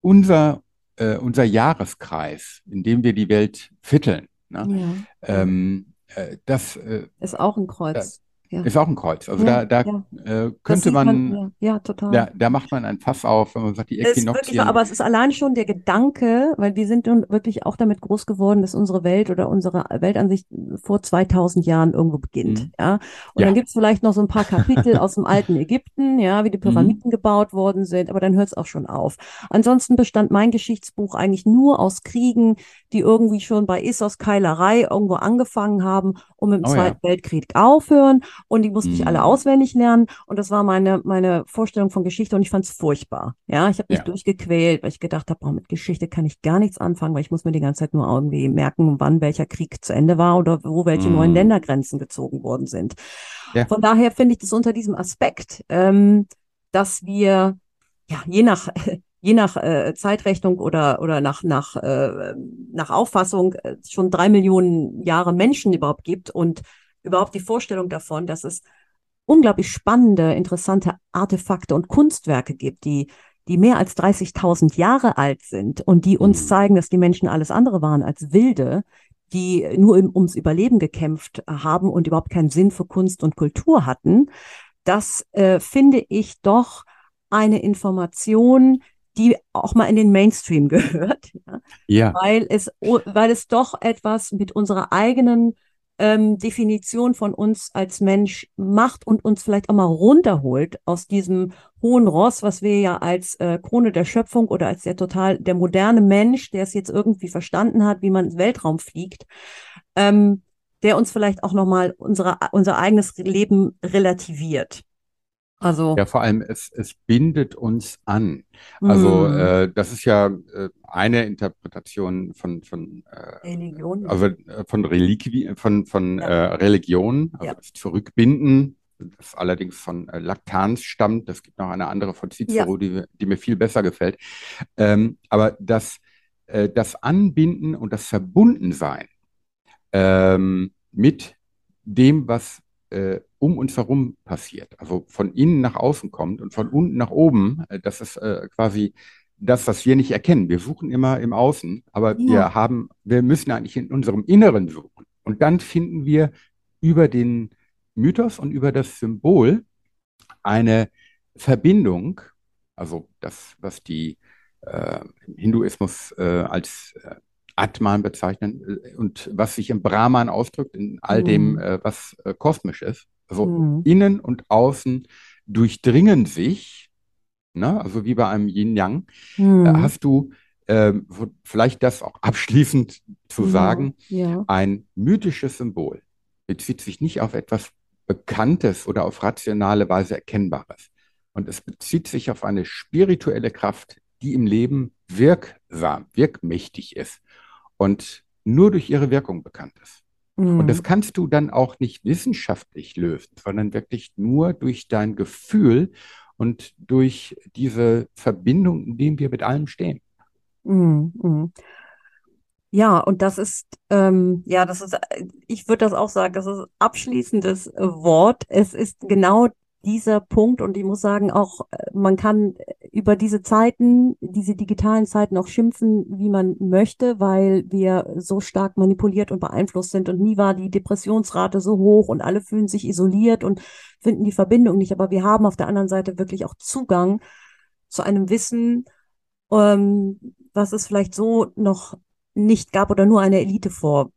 unser, äh, unser Jahreskreis, in dem wir die Welt vierteln, ne? ja. ähm, äh, das äh, ist auch ein Kreuz. Ja. Ist auch ein Kreuz. Also ja, da, da ja. äh, könnte man, man, ja, total. Da, da, macht man ein Fass auf, wenn man sagt, die Äquinoxien. aber es ist allein schon der Gedanke, weil wir sind nun wirklich auch damit groß geworden, dass unsere Welt oder unsere Weltansicht vor 2000 Jahren irgendwo beginnt. Mhm. Ja. Und dann gibt es vielleicht noch so ein paar Kapitel aus dem alten Ägypten, ja, wie die Pyramiden mhm. gebaut worden sind, aber dann hört es auch schon auf. Ansonsten bestand mein Geschichtsbuch eigentlich nur aus Kriegen, die irgendwie schon bei Issos Keilerei irgendwo angefangen haben und dem oh, Zweiten Weltkrieg aufhören und die musste mhm. ich alle auswendig lernen und das war meine, meine Vorstellung von Geschichte und ich fand es furchtbar. Ja, ich habe mich ja. durchgequält, weil ich gedacht habe, oh, mit Geschichte kann ich gar nichts anfangen, weil ich muss mir die ganze Zeit nur irgendwie merken, wann welcher Krieg zu Ende war oder wo welche mhm. neuen Ländergrenzen gezogen worden sind. Ja. Von daher finde ich das unter diesem Aspekt, ähm, dass wir ja, je nach je nach äh, Zeitrechnung oder, oder nach, nach, äh, nach Auffassung äh, schon drei Millionen Jahre Menschen überhaupt gibt und überhaupt die Vorstellung davon, dass es unglaublich spannende, interessante Artefakte und Kunstwerke gibt, die, die mehr als 30.000 Jahre alt sind und die uns mhm. zeigen, dass die Menschen alles andere waren als Wilde, die nur im, ums Überleben gekämpft haben und überhaupt keinen Sinn für Kunst und Kultur hatten. Das äh, finde ich doch eine Information, die auch mal in den Mainstream gehört. Ja. ja. Weil, es, weil es doch etwas mit unserer eigenen ähm, Definition von uns als Mensch macht und uns vielleicht auch mal runterholt aus diesem hohen Ross, was wir ja als äh, Krone der Schöpfung oder als der total, der moderne Mensch, der es jetzt irgendwie verstanden hat, wie man ins Weltraum fliegt, ähm, der uns vielleicht auch nochmal unsere, unser eigenes Leben relativiert. Also, Ja, vor allem, es, es bindet uns an. Also, hm, äh, das ist ja äh, eine Interpretation von, von, äh, Religion, ja. also, äh, von Reliquie, von, von äh, Ja, Religion, also ja, das Zurückbinden, das allerdings von äh, Laktanz stammt. Es gibt noch eine andere von ja, Cicero, die, die mir viel besser gefällt. Ähm, aber das, äh, das Anbinden und das Verbundensein ähm, mit dem, was äh, um uns herum passiert. Also von innen nach außen kommt und von unten nach oben. Äh, das ist äh, quasi das, was wir nicht erkennen. Wir suchen immer im Außen, aber ja, wir haben, wir müssen eigentlich in unserem Inneren suchen. Und dann finden wir über den Mythos und über das Symbol eine Verbindung, also das, was die äh, im Hinduismus äh, als äh, Atman bezeichnen äh, und was sich im Brahman ausdrückt, in all dem, hm, äh, was äh, kosmisch ist. Also hm, innen und außen durchdringen sich, ne? Also wie bei einem Yin-Yang. Äh, hm, hast du ähm, wo- vielleicht das auch abschließend zu ja, sagen, ja, ein mythisches Symbol bezieht sich nicht auf etwas Bekanntes oder auf rationale Weise Erkennbares. Und es bezieht sich auf eine spirituelle Kraft, die im Leben wirksam, wirkmächtig ist und nur durch ihre Wirkung bekannt ist. Und das hm, kannst du dann auch nicht wissenschaftlich lösen, sondern wirklich nur durch dein Gefühl und durch diese Verbindung, in dem wir mit allem stehen. hm, hm. Ja, und das ist, ähm, ja, das ist, ich würde das auch sagen, das ist abschließendes Wort. Es ist genau dieser Punkt und ich muss sagen, auch äh, man kann äh, über diese Zeiten, diese digitalen Zeiten auch schimpfen, wie man möchte, weil wir so stark manipuliert und beeinflusst sind und nie war die Depressionsrate so hoch und alle fühlen sich isoliert und finden die Verbindung nicht. Aber wir haben auf der anderen Seite wirklich auch Zugang zu einem Wissen, ähm, was es vielleicht so noch nicht gab oder nur einer Elite vorbehalten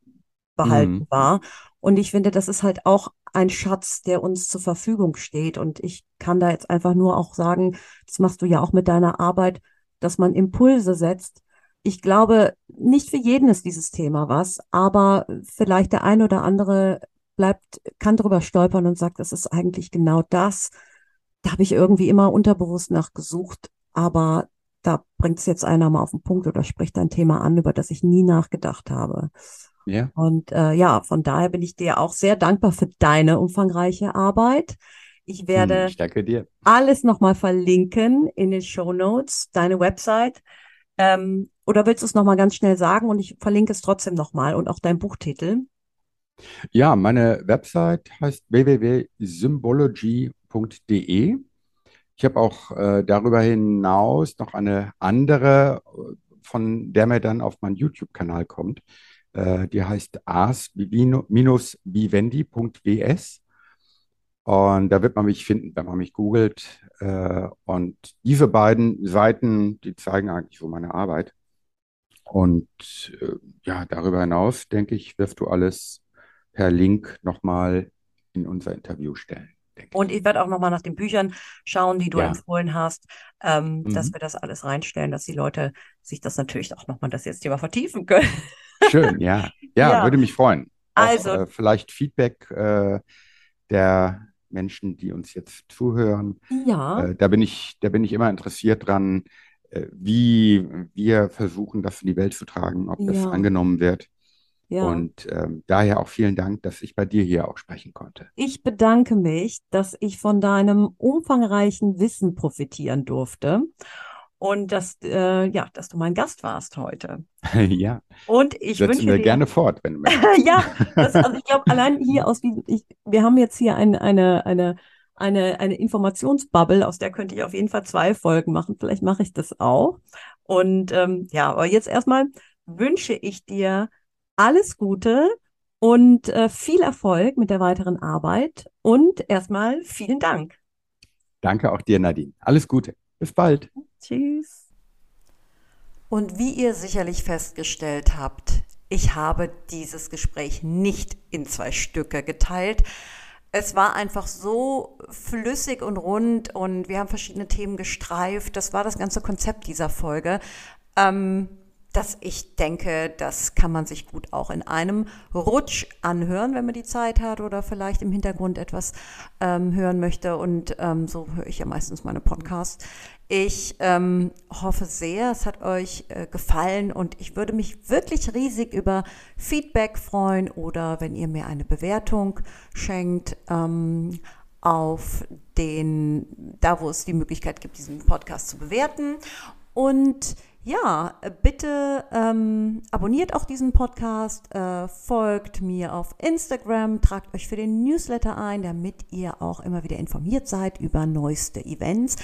Mhm. war. Und ich finde, das ist halt auch ein Schatz, der uns zur Verfügung steht. Und ich kann da jetzt einfach nur auch sagen, das machst du ja auch mit deiner Arbeit, dass man Impulse setzt. Ich glaube, nicht für jeden ist dieses Thema was, aber vielleicht der ein oder andere bleibt, kann drüber stolpern und sagt, das ist eigentlich genau das. Da habe ich irgendwie immer unterbewusst nachgesucht, aber da bringt es jetzt einer mal auf den Punkt oder spricht ein Thema an, über das ich nie nachgedacht habe. Ja, Und äh, ja, von daher bin ich dir auch sehr dankbar für deine umfangreiche Arbeit. Ich Hm, werde ich danke dir. alles nochmal verlinken in den Show Notes, deine Website. Ähm, oder willst du es nochmal ganz schnell sagen und ich verlinke es trotzdem nochmal und auch dein Buchtitel? Ja, meine Website heißt www.symbology.de. Ich habe auch äh, darüber hinaus noch eine andere, äh, von der mir dann auf meinen YouTube-Kanal kommt. Äh, die heißt ars-vivendi.ws. Und da wird man mich finden, wenn man mich googelt. Äh, und diese beiden Seiten, die zeigen eigentlich so meine Arbeit. Und äh, ja, darüber hinaus, denke ich, wirst du alles per Link nochmal in unser Interview stellen, Und ich. werde auch nochmal nach den Büchern schauen, die du Ja. empfohlen hast, ähm, dass Mhm. wir das alles reinstellen, dass die Leute sich das natürlich auch nochmal das jetzt Thema vertiefen können. Schön, ja. Ja, Ja, würde mich freuen. Auch also äh, vielleicht Feedback äh, der Menschen, die uns jetzt zuhören. ja, Äh, da bin ich, da bin ich immer interessiert dran, äh, wie wir versuchen, das in die Welt zu tragen, ob das ja, angenommen wird. ja. Und ähm, daher auch vielen Dank, dass ich bei dir hier auch sprechen konnte. Ich bedanke mich, dass ich von deinem umfangreichen Wissen profitieren durfte und dass, äh, ja, dass du mein Gast warst heute. Ja, Und ich setzen wünsche wir dir, gerne fort, wenn du möchtest. ja, das, also ich glaube, allein hier aus diesem, ich, wir haben jetzt hier ein, eine, eine, eine, eine Informationsbubble, aus der könnte ich auf jeden Fall zwei Folgen machen. Vielleicht mache ich das auch. Und ähm, ja, aber jetzt erstmal wünsche ich dir alles Gute und äh, viel Erfolg mit der weiteren Arbeit. Und erstmal vielen Dank. Danke auch dir, Nadine. Alles Gute. Bis bald. Tschüss. Und wie ihr sicherlich festgestellt habt, ich habe dieses Gespräch nicht in zwei Stücke geteilt. Es war einfach so flüssig und rund und wir haben verschiedene Themen gestreift. Das war das ganze Konzept dieser Folge. Ähm, dass ich denke, das kann man sich gut auch in einem Rutsch anhören, wenn man die Zeit hat oder vielleicht im Hintergrund etwas ähm, hören möchte. Und ähm, so höre ich ja meistens meine Podcasts. Ich ähm, hoffe sehr, es hat euch äh, gefallen und ich würde mich wirklich riesig über Feedback freuen oder wenn ihr mir eine Bewertung schenkt ähm, auf den, da wo es die Möglichkeit gibt, diesen Podcast zu bewerten. Und ja, bitte ähm, abonniert auch diesen Podcast, äh, folgt mir auf Instagram, tragt euch für den Newsletter ein, damit ihr auch immer wieder informiert seid über neueste Events.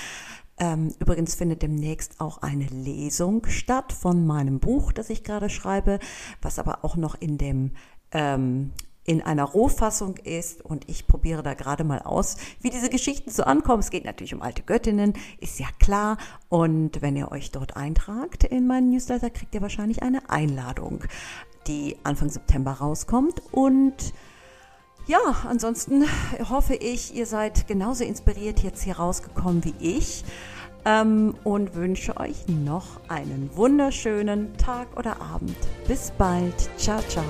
Ähm, übrigens findet demnächst auch eine Lesung statt von meinem Buch, das ich gerade schreibe, was aber auch noch in dem ähm, in einer Rohfassung ist und ich probiere da gerade mal aus, wie diese Geschichten so ankommen. Es geht natürlich um alte Göttinnen, ist ja klar. Und wenn ihr euch dort eintragt in meinen Newsletter, kriegt ihr wahrscheinlich eine Einladung, die Anfang September rauskommt. Und ja, ansonsten hoffe ich, ihr seid genauso inspiriert jetzt hier rausgekommen wie ich ähm, und wünsche euch noch einen wunderschönen Tag oder Abend. Bis bald. Ciao, ciao.